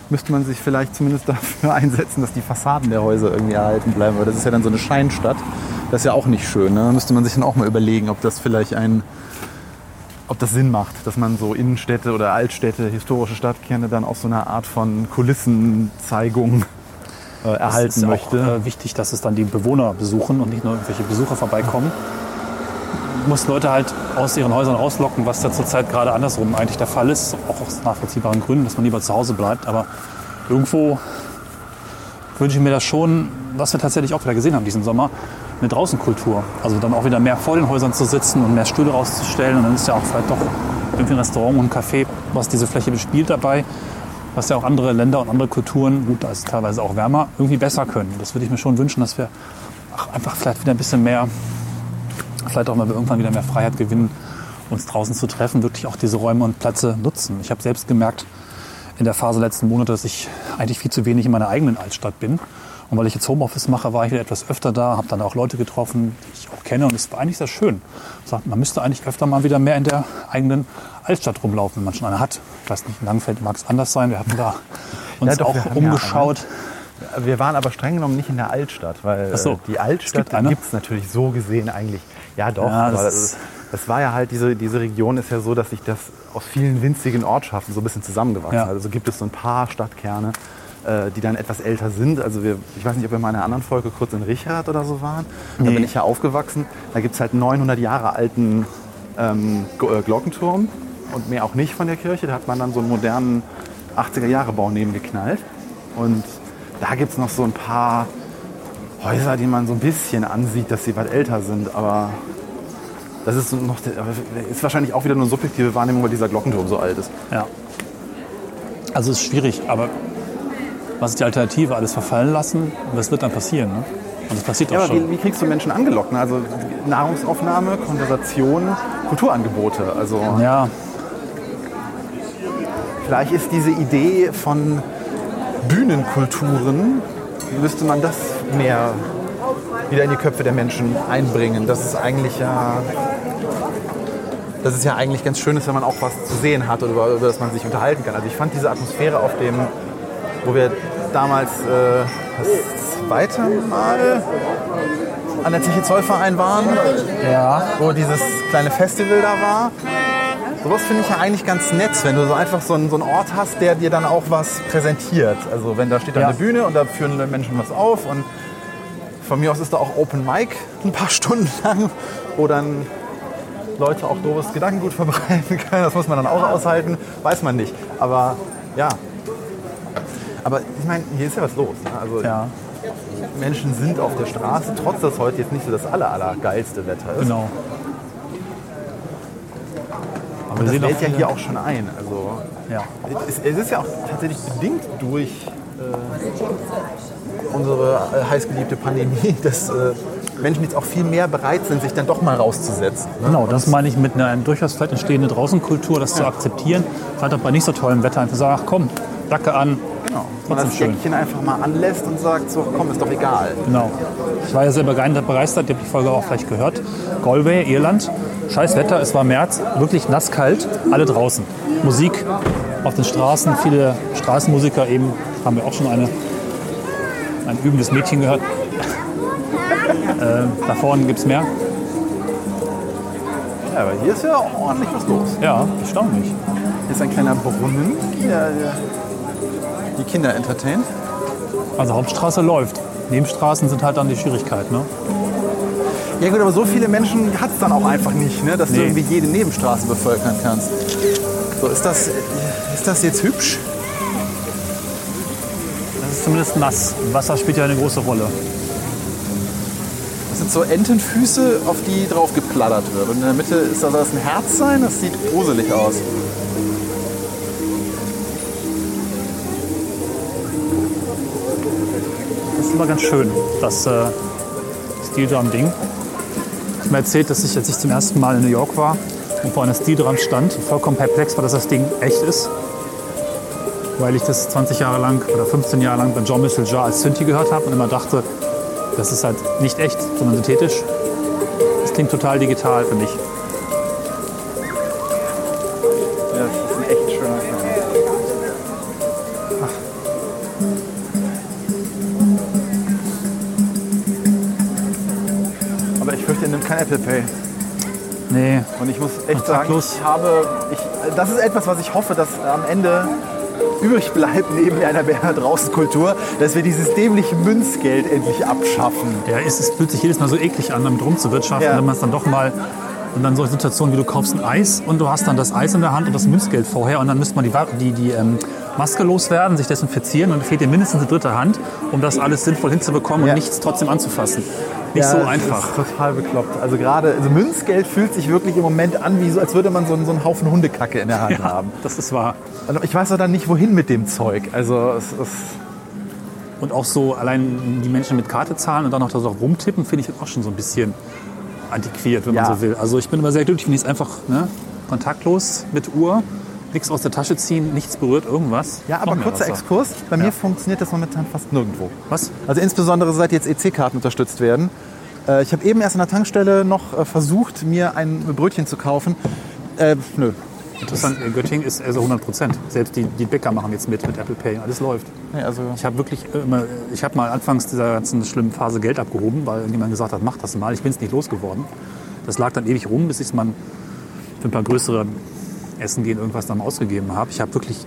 müsste man sich vielleicht zumindest <laughs> dafür einsetzen, dass die Fassaden der Häuser irgendwie erhalten bleiben. Weil das ist ja dann so eine Scheinstadt. Das ist ja auch nicht schön. Ne? Da müsste man sich dann auch mal überlegen, ob das vielleicht ein, ob das Sinn macht, dass man so Innenstädte oder Altstädte, historische Stadtkerne dann auch so eine Art von Kulissenzeigung äh, Es erhalten ist möchte. auch äh, wichtig, dass es dann die Bewohner besuchen und nicht nur irgendwelche Besucher vorbeikommen. Du musst Leute halt aus ihren Häusern rauslocken, was ja zurzeit gerade andersrum eigentlich der Fall ist, auch aus nachvollziehbaren Gründen, dass man lieber zu Hause bleibt. Aber irgendwo wünsche ich mir das schon, was wir tatsächlich auch wieder gesehen haben diesen Sommer, eine Draußenkultur. Also dann auch wieder mehr vor den Häusern zu sitzen und mehr Stühle rauszustellen. Und dann ist ja auch vielleicht doch irgendwie ein Restaurant und ein Café, was diese Fläche bespielt dabei, was ja auch andere Länder und andere Kulturen, gut, da ist es teilweise auch wärmer, irgendwie besser können. Das würde ich mir schon wünschen, dass wir ach, einfach vielleicht wieder ein bisschen mehr, vielleicht auch mal irgendwann wieder mehr Freiheit gewinnen, uns draußen zu treffen, wirklich auch diese Räume und Plätze nutzen. Ich habe selbst gemerkt in der Phase letzten Monate, dass ich eigentlich viel zu wenig in meiner eigenen Altstadt bin. Und weil ich jetzt Homeoffice mache, war ich wieder etwas öfter da, habe dann auch Leute getroffen, die ich auch kenne. Und es war eigentlich sehr schön. Man müsste eigentlich öfter mal wieder mehr in der eigenen Altstadt rumlaufen, wenn man schon eine hat. Ich weiß nicht, in Langfeld mag es anders sein. Wir hatten da <laughs> uns doch, wir auch haben ja umgeschaut. Wir waren aber streng genommen nicht in der Altstadt, weil so, äh, die Altstadt gibt es natürlich so gesehen eigentlich. Ja, doch. Ja, das das, das war ja halt, diese, diese Region ist ja so, dass sich das aus vielen winzigen Ortschaften so ein bisschen zusammengewachsen Ja. hat. Also gibt es so ein paar Stadtkerne, die dann etwas älter sind. Also wir, ich weiß nicht, ob wir mal in einer anderen Folge kurz in Richard oder so waren. Da Nee. bin ich ja aufgewachsen. Da gibt es halt 900 Jahre alten ähm, äh, Glockenturm und mehr auch nicht von der Kirche. Da hat man dann so einen modernen 80er-Jahre-Bau nebengeknallt. Und da gibt es noch so ein paar Häuser, die man so ein bisschen ansieht, dass sie weit älter sind. Aber das ist, noch, ist wahrscheinlich auch wieder nur eine subjektive Wahrnehmung, weil dieser Glockenturm so alt ist. Ja. Also es ist schwierig, aber was ist die Alternative? Alles verfallen lassen? Was wird dann passieren? Ne? Und das passiert Ja, auch aber schon. wie, wie kriegst du Menschen angelockt? ne? Also Nahrungsaufnahme, Konversation, Kulturangebote. Also Ja, vielleicht ist diese Idee von Bühnenkulturen, müsste man das mehr wieder in die Köpfe der Menschen einbringen. Das ist eigentlich ja, das ist ja eigentlich ganz schön, ist, wenn man auch was zu sehen hat oder über, über das man sich unterhalten kann. Also ich fand diese Atmosphäre auf dem, wo wir damals äh, das zweite Mal an der Zeche Zollverein waren, Ja. wo dieses kleine Festival da war. Sowas finde ich ja eigentlich ganz nett, wenn du so einfach so einen, so einen Ort hast, der dir dann auch was präsentiert. Also wenn da steht dann Ja. eine Bühne und da führen Menschen was auf und von mir aus ist da auch Open Mic ein paar <laughs> Stunden lang, wo dann Leute auch doofes Gedankengut verbreiten <laughs> können. Das muss man dann auch aushalten, weiß man nicht. Aber ja. Aber ich meine, hier ist ja was los. Ne? Also Ja, Menschen sind auf der Straße, trotz dass heute jetzt nicht so das aller, allergeilste Wetter ist. genau. Aber wir Das lädt ja hier auch schon ein. Also Ja. es, es ist ja auch tatsächlich bedingt durch äh, unsere äh, heißgeliebte Pandemie, <laughs> dass äh, Menschen jetzt auch viel mehr bereit sind, sich dann doch mal rauszusetzen. Ne? Genau, das meine ich mit einer durchaus vielleicht entstehenden Draußenkultur, das zu akzeptieren. Vielleicht auch bei nicht so tollem Wetter einfach sagen, ach komm, Jacke an. Genau. Trotzdem das schön. Jäckchen einfach mal anlässt und sagt, so komm, ist doch egal. Genau. Ich war ja selber begeistert, ihr habt die Folge auch vielleicht gehört. Galway, Irland, scheiß Wetter, es war März, wirklich nasskalt, alle draußen. Musik auf den Straßen, viele Straßenmusiker eben, haben wir auch schon eine, ein übendes Mädchen gehört. <laughs> äh, da vorne gibt es mehr. Ja, aber hier ist ja ordentlich was los. Ja, erstaunlich. Hier ist ein kleiner Brunnen, der, der die Kinder entertaint. Also Hauptstraße läuft. Nebenstraßen sind halt dann die Schwierigkeit. Ne? Ja gut, aber so viele Menschen hat es dann auch einfach nicht, ne? dass du Nee. irgendwie jede Nebenstraße bevölkern kannst. So, ist das, ist das jetzt hübsch? Das ist zumindest nass. Wasser spielt ja eine große Rolle. Das sind so Entenfüße, auf die drauf geplattert wird. Und in der Mitte ist da soll das ein Herz sein? Das sieht gruselig aus. Immer ganz schön, das äh, Steel Drum Ding. Ich habe mir erzählt, dass ich, als ich zum ersten Mal in New York war und vor einer Steel Drum stand, vollkommen perplex war, dass das Ding echt ist. Weil ich das 20 Jahre lang oder 15 Jahre lang bei John Michel Jarre als Synthi gehört habe und immer dachte, das ist halt nicht echt, sondern synthetisch. Das klingt total digital für mich. Apple Pay. Nee, Und ich muss echt sagen, Kontaktlos. ich habe, ich, das ist etwas, was ich hoffe, dass am Ende übrig bleibt neben einer Berner Draußenkultur, dass wir dieses dämliche Münzgeld endlich abschaffen. Ja, es, es fühlt sich jedes Mal so eklig an, damit rumzuwirtschaften, Ja. wenn man es dann doch mal. Und dann solche Situationen wie du kaufst ein Eis und du hast dann das Eis in der Hand und das Münzgeld vorher und dann müsste man die, die, die ähm, Maske loswerden, sich desinfizieren und fehlt dir mindestens eine dritte Hand, um das alles sinnvoll hinzubekommen Ja. und nichts trotzdem anzufassen. Nicht so das einfach. Ist total bekloppt. Also gerade, also Münzgeld fühlt sich wirklich im Moment an, wie so, als würde man so, einen- so einen Haufen Hundekacke in der Hand <laughs> Ja, haben. das ist wahr. Und ich weiß auch dann nicht, wohin mit dem Zeug. Also es ist, Und auch so allein die Menschen mit Karte zahlen und dann noch da so rumtippen, finde ich auch schon so ein bisschen antiquiert, wenn Ja. man so will. Also ich bin immer sehr glücklich, wenn ich es einfach ne, kontaktlos mit Uhr, nichts aus der Tasche ziehen, nichts berührt, irgendwas. ja, aber kurzer. Exkurs. Bei mir funktioniert das momentan fast nirgendwo. Was? Also insbesondere seit jetzt EC-Karten unterstützt werden. Äh, Ich habe eben erst an der Tankstelle noch äh, versucht, mir ein Brötchen zu kaufen. Äh, nö. Interessant, in Göttingen ist also 100 Prozent. Selbst die, die Bäcker machen jetzt mit mit Apple Pay. Alles läuft. Nee, also Ich habe wirklich immer, ich habe mal anfangs dieser ganzen schlimmen Phase Geld abgehoben, weil jemand gesagt hat, mach das mal. Ich bin es nicht losgeworden. Das lag dann ewig rum, bis ich es mal für ein paar größere Essen gehen irgendwas dann ausgegeben habe. Ich habe wirklich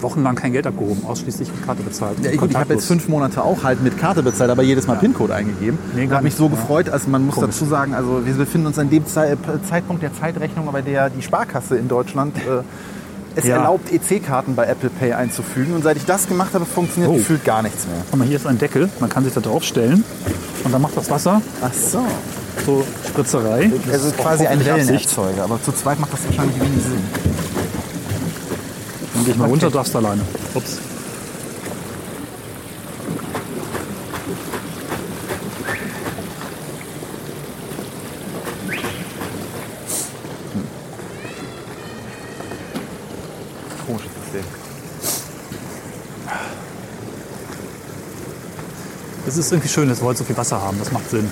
wochenlang kein Geld abgehoben, ausschließlich mit Karte bezahlt. Ja, gut, ich habe jetzt fünf Monate auch halt mit Karte bezahlt, aber jedes Mal PIN-Code eingegeben. Nee, habe mich so gefreut, also man muss Komisch. dazu sagen, also wir befinden uns an dem Zei- Zeitpunkt der Zeitrechnung, bei der die Sparkasse in Deutschland äh, es Ja. erlaubt, EC-Karten bei Apple Pay einzufügen. Und seit ich das gemacht habe, funktioniert Oh. gefühlt gar nichts mehr. Guck mal, hier ist ein Deckel, man kann sich da drauf stellen und dann macht das Wasser Ach so. So Spritzerei. Das Also ist quasi ein. Wellenerzeuger, aber zu zweit macht das wahrscheinlich wenig Sinn. Dann gehe ich mal runter, darfst alleine. Ups. Komisches System. Es ist irgendwie schön, dass wir heute so viel Wasser haben. Das macht Sinn.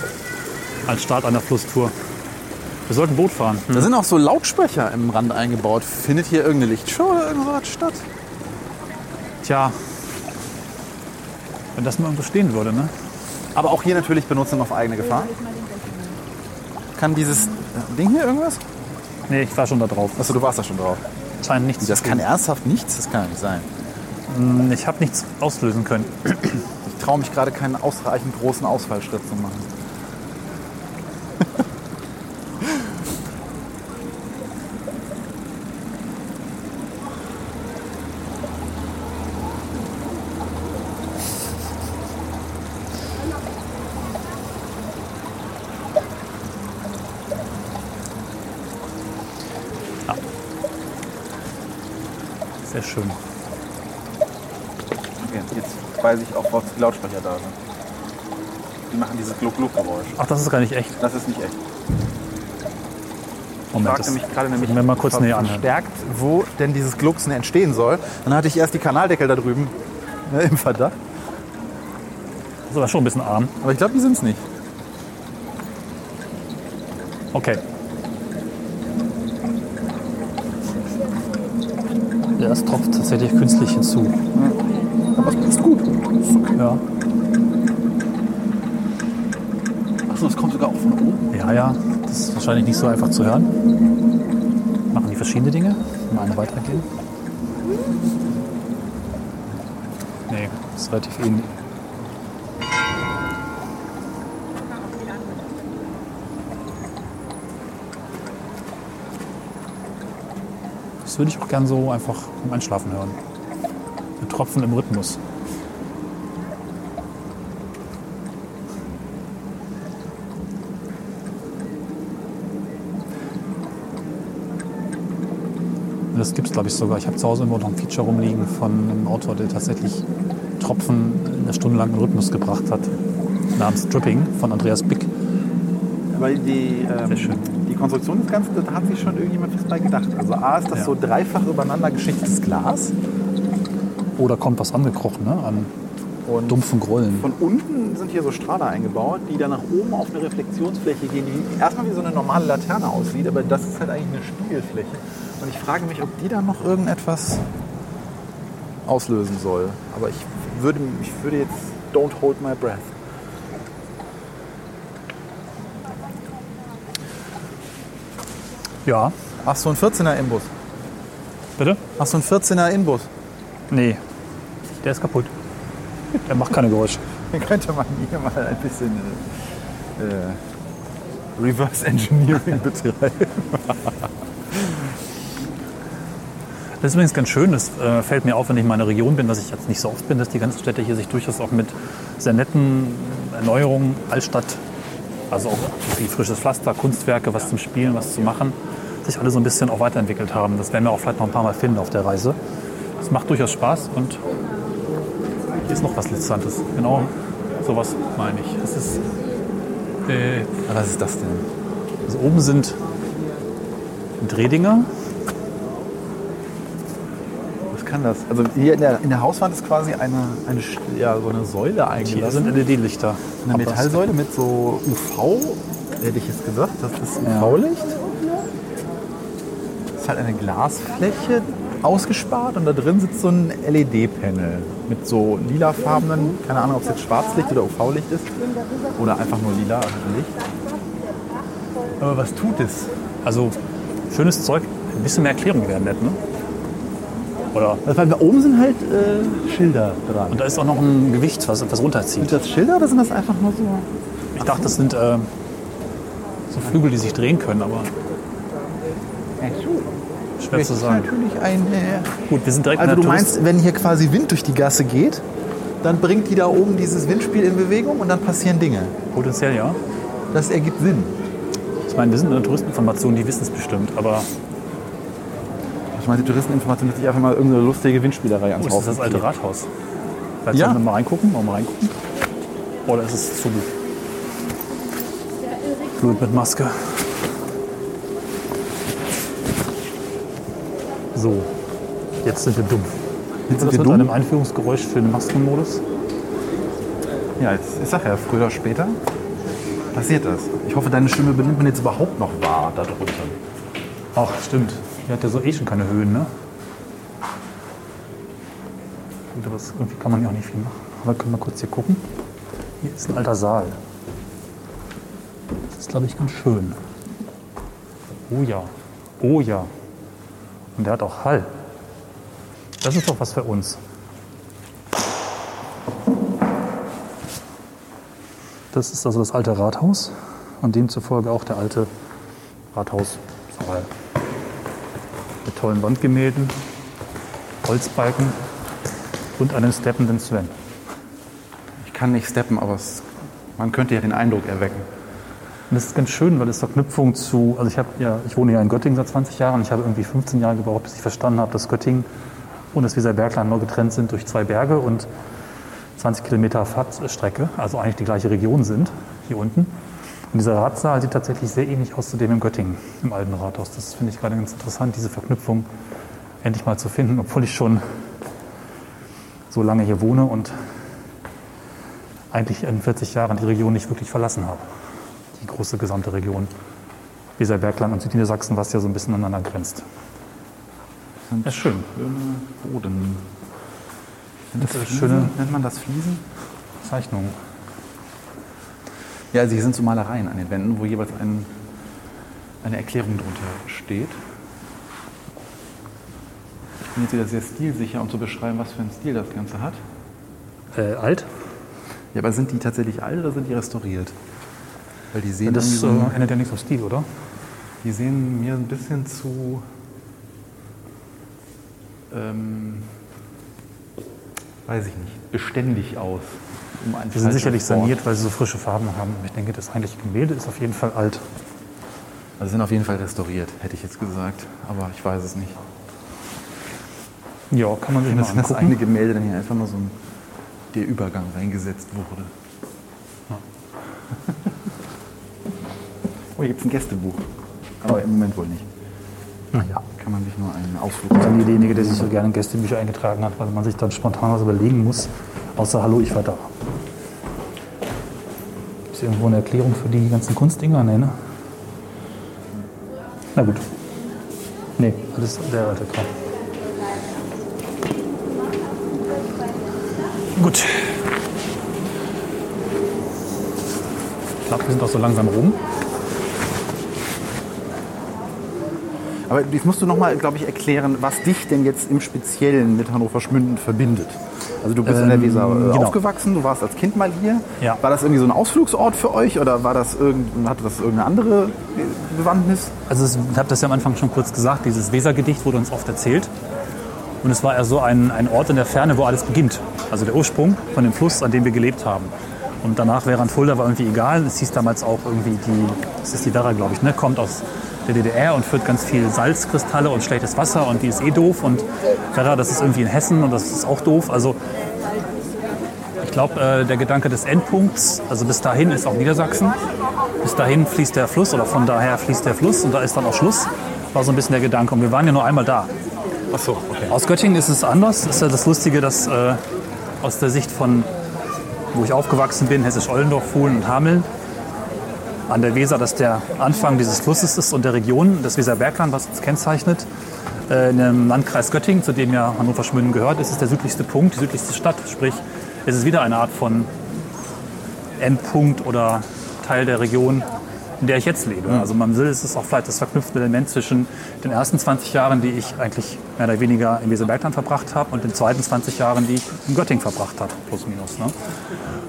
Als Start einer Flusstour. Wir sollten Boot fahren. Da sind auch so Lautsprecher im Rand eingebaut. Findet hier irgendeine Lichtshow oder irgendwas statt? Tja, wenn das mal irgendwo stehen würde, ne? Aber auch hier natürlich Benutzung auf eigene Gefahr. Kann dieses Ding hier irgendwas? Nee, ich war schon da drauf. Achso, du warst da schon drauf. Scheint nichts Das kann ernsthaft nichts? Das kann ja nicht sein. tun. Ich habe nichts auslösen können. Ich traue mich gerade keinen ausreichend großen Ausfallschritt zu machen. Sehr schön. Okay, jetzt weiß ich auch, was die Lautsprecher da sind. Die machen dieses Gluck-Gluck-Geräusch. Ach, das ist gar nicht echt. Das ist nicht echt. Moment, fragte das mich gerade nämlich wir mal kurz näher anhören. verstärkt, wo denn dieses Glucksen entstehen soll. Dann hatte ich erst die Kanaldeckel da drüben ne, im Verdacht. Das aber schon ein bisschen arm. Aber ich glaube, die sind es nicht. Okay. Ja, es tropft tatsächlich künstlich hinzu. Es ist gut. Ja, Achso, es kommt sogar auch von oben. ja, ja. Das ist wahrscheinlich nicht so einfach zu hören. Machen die verschiedene Dinge? Mal eine weitergehen? Nee, ist relativ ähnlich. Das würde ich auch gern so einfach beim Einschlafen hören. Ein Tropfen im Rhythmus. Das gibt es, glaube ich, sogar. Ich habe zu Hause immer noch ein Feature rumliegen von einem Autor, der tatsächlich Tropfen eine Stunde lang in Rhythmus gebracht hat. Namens Dripping von Andreas Bick. Weil die, ähm, Sehr schön. die Konstruktion des Ganzen, da hat sich schon irgendjemand was bei gedacht. Also A ist das Ja. so dreifach übereinander geschichtetes Glas. Oder kommt was angekrochen, ne? An Und dumpfen Grollen. von unten sind hier so Strahler eingebaut, die dann nach oben auf eine Reflexionsfläche gehen, die erstmal wie so eine normale Laterne aussieht, aber das ist halt eigentlich eine Spiegelfläche. Und ich frage mich, ob die dann noch irgendetwas auslösen soll. Aber ich würde, ich würde jetzt don't hold my breath. Ja, Ach so, ein 14er Inbus. bitte? Ach so, ein 14er Inbus. Nee, der ist kaputt. Der macht keine Geräusche. Den könnte man hier mal ein bisschen äh, Reverse Engineering <laughs> betreiben. Das ist übrigens ganz schön. Das äh, fällt mir auf, wenn ich in meiner Region bin, dass ich jetzt nicht so oft bin, dass die ganzen Städte hier sich durchaus auch mit sehr netten Erneuerungen, Altstadt, also auch wie frisches Pflaster, Kunstwerke, was zum Spielen, was zu machen, sich alle so ein bisschen auch weiterentwickelt haben. Das werden wir auch vielleicht noch ein paar Mal finden auf der Reise. Es macht durchaus Spaß und hier ist noch was Interessantes. Genau sowas meine ich. Es ist, äh, Was ist das denn? also oben sind Drehdinger, kann das? Also hier in der, in der Hauswand ist quasi eine, eine, ja, so eine Säule hier eingelassen. sind LED-Lichter. Eine Metallsäule mit so UV, hätte ich jetzt gesagt, das ist Ja. UV-Licht. Das ist halt eine Glasfläche ausgespart und da drin sitzt so ein LED-Panel mit so lilafarbenen, keine Ahnung, ob es jetzt Schwarzlicht oder UV-Licht ist oder einfach nur lila Licht. Aber was tut es? Also schönes Zeug, ein bisschen mehr Erklärung wäre nett, ne? Oder Also, weil da oben sind halt äh, Schilder dran. und da ist auch noch ein Gewicht, was etwas runterzieht. Sind das Schilder oder sind das einfach nur so? Ich dachte, das sind äh, so Flügel, die sich drehen können, aber schwer Das zu ist sagen. natürlich ein. Äh, Gut, wir sind direkt Also du meinst, wenn hier quasi Wind durch die Gasse geht, dann bringt die da oben dieses Windspiel in Bewegung und dann passieren Dinge. Potenziell ja. Das ergibt Sinn. Ich meine, wir sind in der Touristeninformation, die wissen es bestimmt, aber Ich meine, die Touristeninformation hat sich einfach mal irgendeine lustige Windspielerei ans wo ist das, das alte Rathaus? Vielleicht Ja. wir mal reingucken, mal reingucken? Oder ist es zu Blut mit Maske? So, jetzt sind wir dumm. Jetzt sind wir mit dumm. einem Einführungsgeräusch für den Maskenmodus? Ja, jetzt, ich sag ja, früher oder später passiert das. Ich hoffe, deine Stimme benimmt man jetzt überhaupt noch wahr darunter. Ach, stimmt. Hier hat ja so eh schon keine Höhen, ne? Gut, aber irgendwie kann man ja auch nicht viel machen. Aber können wir kurz hier gucken. Hier ist ein alter Saal. Das ist, glaube ich, ganz schön. Oh ja. Oh ja. Und der hat auch Hall. Das ist doch was für uns. Das ist also das alte Rathaus und demzufolge auch der alte Rathaussaal. Mit tollen Wandgemälden, Holzbalken und einem steppenden Sven. Ich kann nicht steppen, aber es, man könnte ja den Eindruck erwecken. Und das ist ganz schön, weil es Verknüpfung zu, also ich habe ja, ich wohne ja in Göttingen seit 20 Jahren. Ich habe irgendwie 15 Jahre gebraucht, bis ich verstanden habe, dass Göttingen und das Weserbergland nur getrennt sind durch zwei Berge und 20 Kilometer Fahrtstrecke, also eigentlich die gleiche Region sind, hier unten. Und dieser Ratssaal sieht tatsächlich sehr ähnlich aus zu dem in Göttingen, im alten Rathaus. Das finde ich gerade ganz interessant, diese Verknüpfung endlich mal zu finden, obwohl ich schon so lange hier wohne und eigentlich in 40 Jahren die Region nicht wirklich verlassen habe. Die große gesamte Region Weserbergland und Südniedersachsen, was ja so ein bisschen aneinander grenzt. Ja, schön. Schöne Boden. Sind das Das ist Fliesen? schöne- Nennt man das Fliesen? Zeichnung. Ja, also hier sind so Malereien an den Wänden, wo jeweils ein, eine Erklärung drunter steht. Ich bin jetzt wieder sehr stilsicher, um zu beschreiben, was für einen Stil das Ganze hat. Äh, alt? Ja, aber sind die tatsächlich alt oder sind die restauriert? Weil die sehen, Das irgendwie äh, so, ändert ja nichts auf Stil, oder? die sehen mir ein bisschen zu. Ähm, weiß ich nicht, beständig aus. Um ein Die sind sicherlich Wort. saniert, weil sie so frische Farben haben. Ich denke, das eigentliche Gemälde ist auf jeden Fall alt. Also sind auf jeden Fall restauriert, hätte ich jetzt gesagt. Aber ich weiß es nicht. Ja, kann man sich mal Das, das eine angucken. Gemälde dann hier einfach nur so ein, der Übergang reingesetzt wurde. <laughs> oh, hier gibt es ein Gästebuch. Aber im Moment wohl nicht. Naja. Kann man sich nur einen Ausflug Dann derjenige, der sich so gerne in Gästebücher eingetragen hat, weil man sich dann spontan was überlegen muss. Außer Hallo, ich war da. Ist irgendwo eine Erklärung für die ganzen Kunstdinger? Nee, ne? Na gut. Nee, alles der alte Kram. Gut. Ich glaube, wir sind auch so langsam rum. Aber jetzt musst du nochmal, glaube ich, erklären, was dich denn jetzt im Speziellen mit Hannover Schmünden verbindet. Also du bist in der Weser äh, genau. aufgewachsen, du warst als Kind mal hier. Ja. War das irgendwie so ein Ausflugsort für euch oder war das irgend, hatte das irgendeine andere Bewandtnis? Also es- ich habe das ja am Anfang schon kurz gesagt, dieses Wesergedicht wurde uns oft erzählt. Und es war eher so ein, ein Ort in der Ferne, wo alles beginnt. Also der Ursprung von dem Fluss, an dem wir gelebt haben. Und danach wäre an Fulda war irgendwie egal. Es hieß damals auch irgendwie die, das ist die Werra, glaube ich, ne? kommt aus der DDR und führt ganz viel Salzkristalle und schlechtes Wasser und die ist eh doof. Und Werra, das ist irgendwie in Hessen und das ist auch doof. Also ich glaube, äh, der Gedanke des Endpunkts, also bis dahin ist auch Niedersachsen. Bis dahin fließt der Fluss oder von daher fließt der Fluss und da ist dann auch Schluss. War so ein bisschen der Gedanke. Und wir waren ja nur einmal da. Ach so, okay. Aus Göttingen ist es anders. Das ist ja das Lustige, dass äh, aus der Sicht von, wo ich aufgewachsen bin, Hessisch-Ollendorf, Fuhlen und Hameln, an der Weser, dass der Anfang dieses Flusses ist und der Region, das Weserbergland, was uns kennzeichnet. Äh, in dem Landkreis Göttingen, zu dem ja Hannover Schmünden gehört, ist es der südlichste Punkt, die südlichste Stadt. Sprich, es ist wieder eine Art von Endpunkt oder Teil der Region, in der ich jetzt lebe. Also man will, es ist auch vielleicht das verknüpfte Element zwischen den ersten 20 Jahren, die ich eigentlich mehr oder weniger in Weserbergland verbracht habe, und den zweiten 20 Jahren, die ich in Göttingen verbracht habe, plus minus. Ne?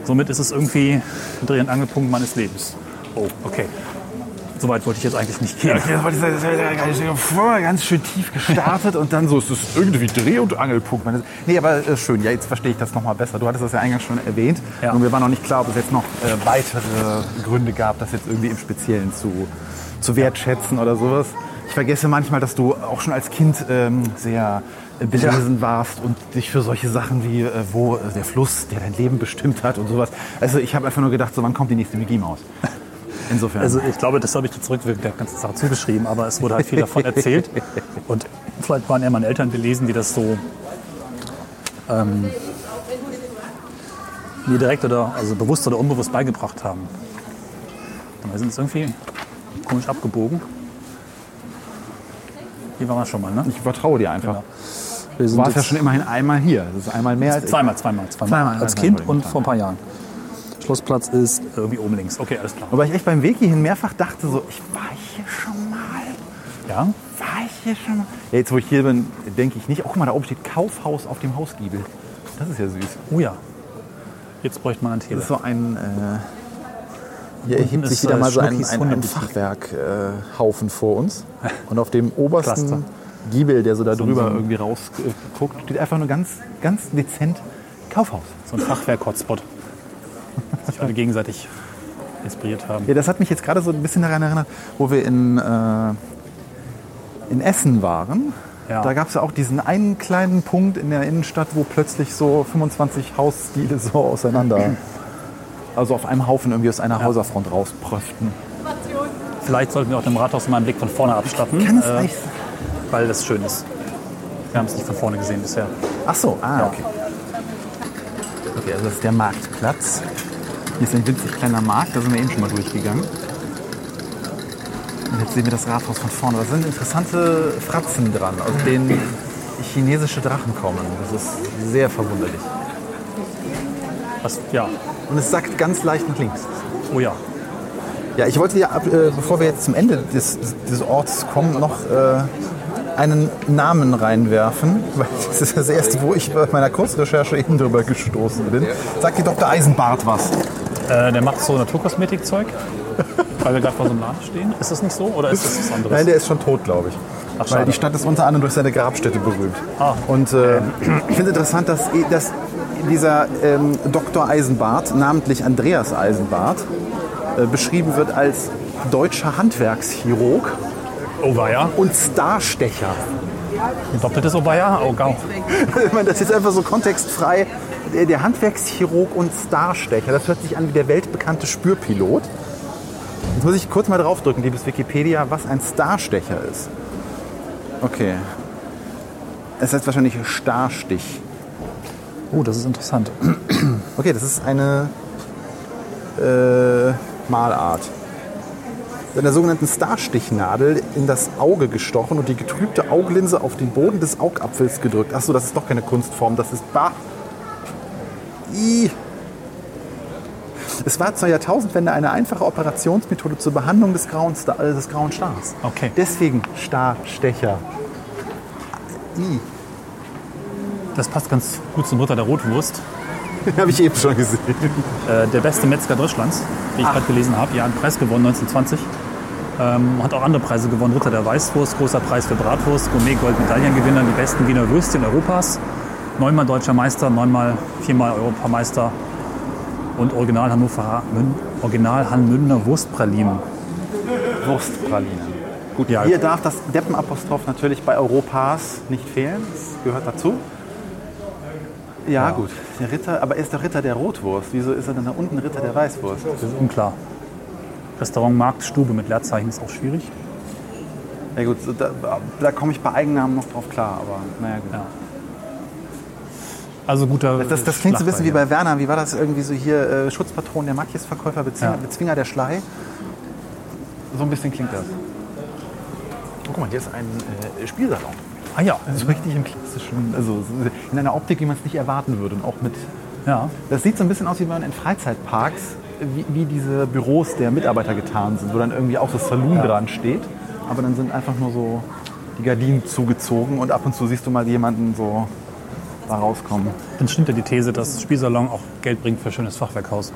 Somit ist es irgendwie ein Dreh- und Angelpunkt meines Lebens. Oh, okay. Soweit wollte ich jetzt eigentlich nicht gehen. Ja, das war ganz schön tief gestartet und dann so, ist das irgendwie Dreh- und Angelpunkt. Nee, aber äh, schön, ja, jetzt verstehe ich das nochmal besser. Du hattest das ja eingangs schon erwähnt Ja. und mir war noch nicht klar, ob es jetzt noch äh, weitere Gründe gab, das jetzt irgendwie im Speziellen zu, zu wertschätzen oder sowas. Ich vergesse manchmal, dass du auch schon als Kind ähm, sehr äh, belesen warst und dich für solche Sachen wie, äh, wo äh, der Fluss, der dein Leben bestimmt hat und sowas. Also ich habe einfach nur gedacht, so wann kommt die nächste Mickey Maus? Insofern. Also ich glaube, das habe ich jetzt zurückwirkend der ganzen Sache zugeschrieben, aber es wurde halt viel davon erzählt. <laughs> Und vielleicht waren eher meine Eltern belesen, die das so ähm, mir direkt oder also bewusst oder unbewusst beigebracht haben. Wir sind jetzt irgendwie komisch abgebogen. Hier waren wir schon mal, ne? Ich vertraue dir einfach. Genau. Wir Du warst ja schon immerhin einmal hier. Das ist einmal mehr als zweimal, zweimal, zweimal. Zweimal, Als Kind und vor ein paar Jahren. Schlossplatz ist irgendwie oben links. Okay, alles klar. Wobei ich echt beim Weg hierhin mehrfach dachte, so, ich war hier schon mal. Ja, War ich hier schon mal? Ja, jetzt, wo ich hier bin, denke ich nicht. Oh, guck mal, da oben steht Kaufhaus auf dem Hausgiebel. Das ist ja süß. oh ja. Jetzt bräuchte man ein Das Tele. ist so ein. Äh, hier Unten erhebt sich wieder äh, mal so ein, ein, ein. Fachwerkhaufen vor uns. <laughs> Und auf dem obersten. Giebel, der so da drüber so irgendwie rausguckt, steht einfach nur ganz, ganz dezent Kaufhaus. So ein Fachwerk-Hotspot. Sich alle gegenseitig inspiriert haben. Ja, das hat mich jetzt gerade so ein bisschen daran erinnert, wo wir in, äh, in Essen waren. Ja. Da gab es ja auch diesen einen kleinen Punkt in der Innenstadt, wo plötzlich so 25 Hausstile so auseinander, also auf einem Haufen irgendwie aus einer Häuserfront rauspröften. Vielleicht sollten wir auch dem Rathaus mal einen Blick von vorne abstatten, Kann es äh, eigentlich weil das schön ist. Wir haben es nicht von vorne gesehen bisher. Ach so, ah, okay. Okay, also das ist der Marktplatz. Hier ist ein winzig kleiner Markt, da sind wir eben schon mal durchgegangen. Und jetzt sehen wir das Rathaus von vorne. Da sind interessante Fratzen dran, aus denen chinesische Drachen kommen. Das ist sehr verwunderlich. Was, ja, Und es sackt ganz leicht nach links. oh ja. Ja, ich wollte ja, äh, bevor wir jetzt zum Ende des, des Orts kommen, noch äh, einen Namen reinwerfen. Weil das ist das erste, wo ich bei meiner Kurzrecherche eben drüber gestoßen bin. Sagt dir Dr. Eisenbart was? Äh, der macht so Naturkosmetikzeug, weil wir gerade vor so einem Laden stehen. Ist das nicht so oder ist das was anderes? Nein, der ist schon tot, glaube ich. Ach, Weil die Stadt ist unter anderem durch seine Grabstätte berühmt. Ah. Und äh, ich finde interessant, dass, dass dieser ähm, Dr. Eisenbart, namentlich Andreas Eisenbart, äh, beschrieben wird als deutscher Handwerkschirurg oh war ja. und Starstecher. Ein doppeltes Obaya? Oh, gau. Ich meine, das ist einfach so kontextfrei. Der, der Handwerkschirurg und Starstecher, das hört sich an wie der weltbekannte Spürpilot. Jetzt muss ich kurz mal draufdrücken, liebes Wikipedia, was ein Starstecher ist. Okay. Es heißt wahrscheinlich Starstich. Oh, das ist interessant. Okay, das ist eine äh, Malart. Mit einer sogenannten Starstichnadel in das Auge gestochen und die getrübte Augenlinse auf den Boden des Augapfels gedrückt. Achso, das ist doch keine Kunstform, das ist Bah. I. Es war zur Jahrtausendwende eine einfache Operationsmethode zur Behandlung des grauen, Star, äh, des grauen Stars. Okay. Deswegen Starstecher. I. Das passt ganz gut zum Ritter der Rotwurst. <laughs> Habe ich eben schon gesehen. Äh, der beste Metzger Deutschlands, wie ich gerade gelesen habe. Ja, einen Preis gewonnen 1920. Ähm, hat auch andere Preise gewonnen. Ritter der Weißwurst, großer Preis für Bratwurst, Gourmet Goldmedaillengewinner, die besten Wiener Würstchen Europas. Neunmal deutscher Meister, neunmal, viermal Europameister und Original Hannover, Original Hanmündener Wurstpralinen. Wurstpralinen. Gut, Ja. hier darf das Deppenapostroph natürlich bei Europas nicht fehlen. Das gehört dazu. Ja, gut. Der Ritter, aber er ist der Ritter der Rotwurst. Wieso ist er denn da unten Ritter der Weißwurst? Das ist unklar. Restaurant Markt Stube mit Leerzeichen ist auch schwierig. Ja gut, da, da komme ich bei Eigennamen noch drauf klar, aber naja gut. Ja. Also guter Das, das klingt so ein bisschen wie bei Werner. Wie war das irgendwie so hier? Äh, Schutzpatron der Matjesverkäufer, Bezwinger, Ja. Bezwinger der Schlei. So ein bisschen klingt das. Oh, guck mal, hier ist ein äh, Spielsalon. Ah ja, So richtig im klassischen, also in einer Optik, wie man es nicht erwarten würde. Und auch mit ja. Das sieht so ein bisschen aus, wie wenn man in Freizeitparks, wie, wie diese Büros der Mitarbeiter getan sind, wo dann irgendwie auch das Saloon dran steht. Aber dann sind einfach nur so die Gardinen zugezogen und ab und zu siehst du mal jemanden so da rauskommen. Dann stimmt ja die These, dass Spielsalon auch Geld bringt für schönes Fachwerkhaus.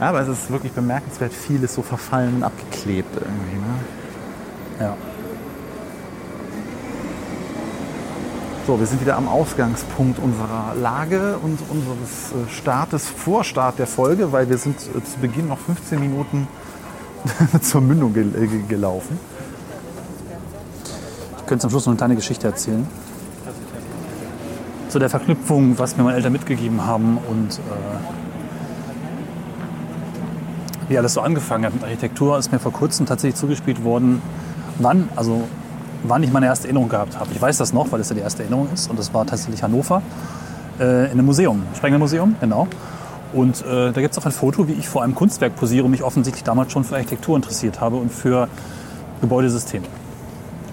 Ja, aber es ist wirklich bemerkenswert, vieles so verfallen und abgeklebt irgendwie. Ne? Ja. So, wir sind wieder am Ausgangspunkt unserer Lage und unseres äh, Startes, Vorstart der Folge, weil wir sind äh, zu Beginn noch 15 Minuten <laughs> zur Mündung gel äh, gelaufen. Ich könnte zum Schluss noch eine kleine Geschichte erzählen. Zu der Verknüpfung, was mir meine Eltern mitgegeben haben und äh, wie alles so angefangen hat mit Architektur, ist mir vor kurzem tatsächlich zugespielt worden, wann, also wann ich meine erste Erinnerung gehabt habe. Ich weiß das noch, weil es ja die erste Erinnerung ist und das war tatsächlich Hannover äh, in einem Museum, Spengler Museum, genau. Und äh, da gibt es auch ein Foto, wie ich vor einem Kunstwerk posiere und mich offensichtlich damals schon für Architektur interessiert habe und für Gebäudesysteme.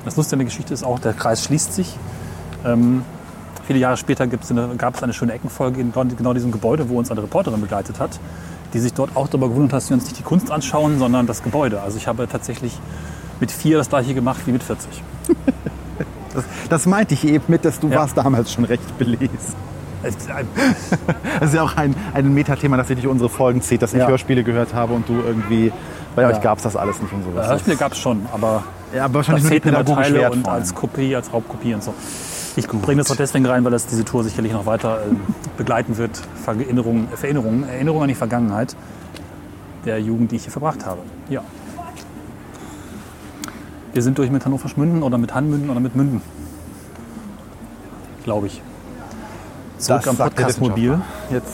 Das Lustige an der Geschichte ist auch, der Kreis schließt sich. Ähm, viele Jahre später gab es eine schöne Eckenfolge in genau- genau diesem Gebäude, wo uns eine Reporterin begleitet hat, die sich dort auch darüber gewundert hat, dass wir uns nicht die Kunst anschauen, sondern das Gebäude. Also ich habe tatsächlich mit vier das gleiche gemacht wie mit 40. <laughs> Das, das meinte ich eben mit, dass du Ja. warst damals schon recht belesen. Es- <laughs> Das ist ja auch ein, ein Metathema, das sich durch unsere Folgen zieht, dass ich Ja. Hörspiele gehört habe und du irgendwie, bei Ja. euch gab es das alles nicht und sowas. Hörspiele gab es schon, aber ja, aber wahrscheinlich fehlten immer pädagogisch Teile und wertvollen. als Kopie, als Raubkopie und so. Ich bringe das auch deswegen rein, weil das diese Tour sicherlich noch weiter äh, begleiten wird. Erinnerungen, Erinnerungen, Erinnerungen an die Vergangenheit der Jugend, die ich hier verbracht habe. Ja. Wir sind durch mit Hannover Schmünden oder mit Hanmünden oder mit Münden. Glaube ich. Zurück Das am Podcastmobil. Jetzt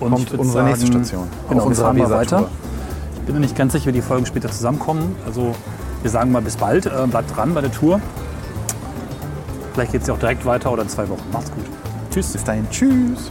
Und kommt unsere sagen, nächste Station. Genau, auf wir unserer Wesertour. weiter. Ich bin mir nicht ganz sicher, wie die Folgen später zusammenkommen. Also wir sagen mal bis bald. Äh, bleibt dran bei der Tour. Vielleicht geht es ja auch direkt weiter oder in zwei Wochen. Macht's gut. Tschüss. Bis dahin, tschüss.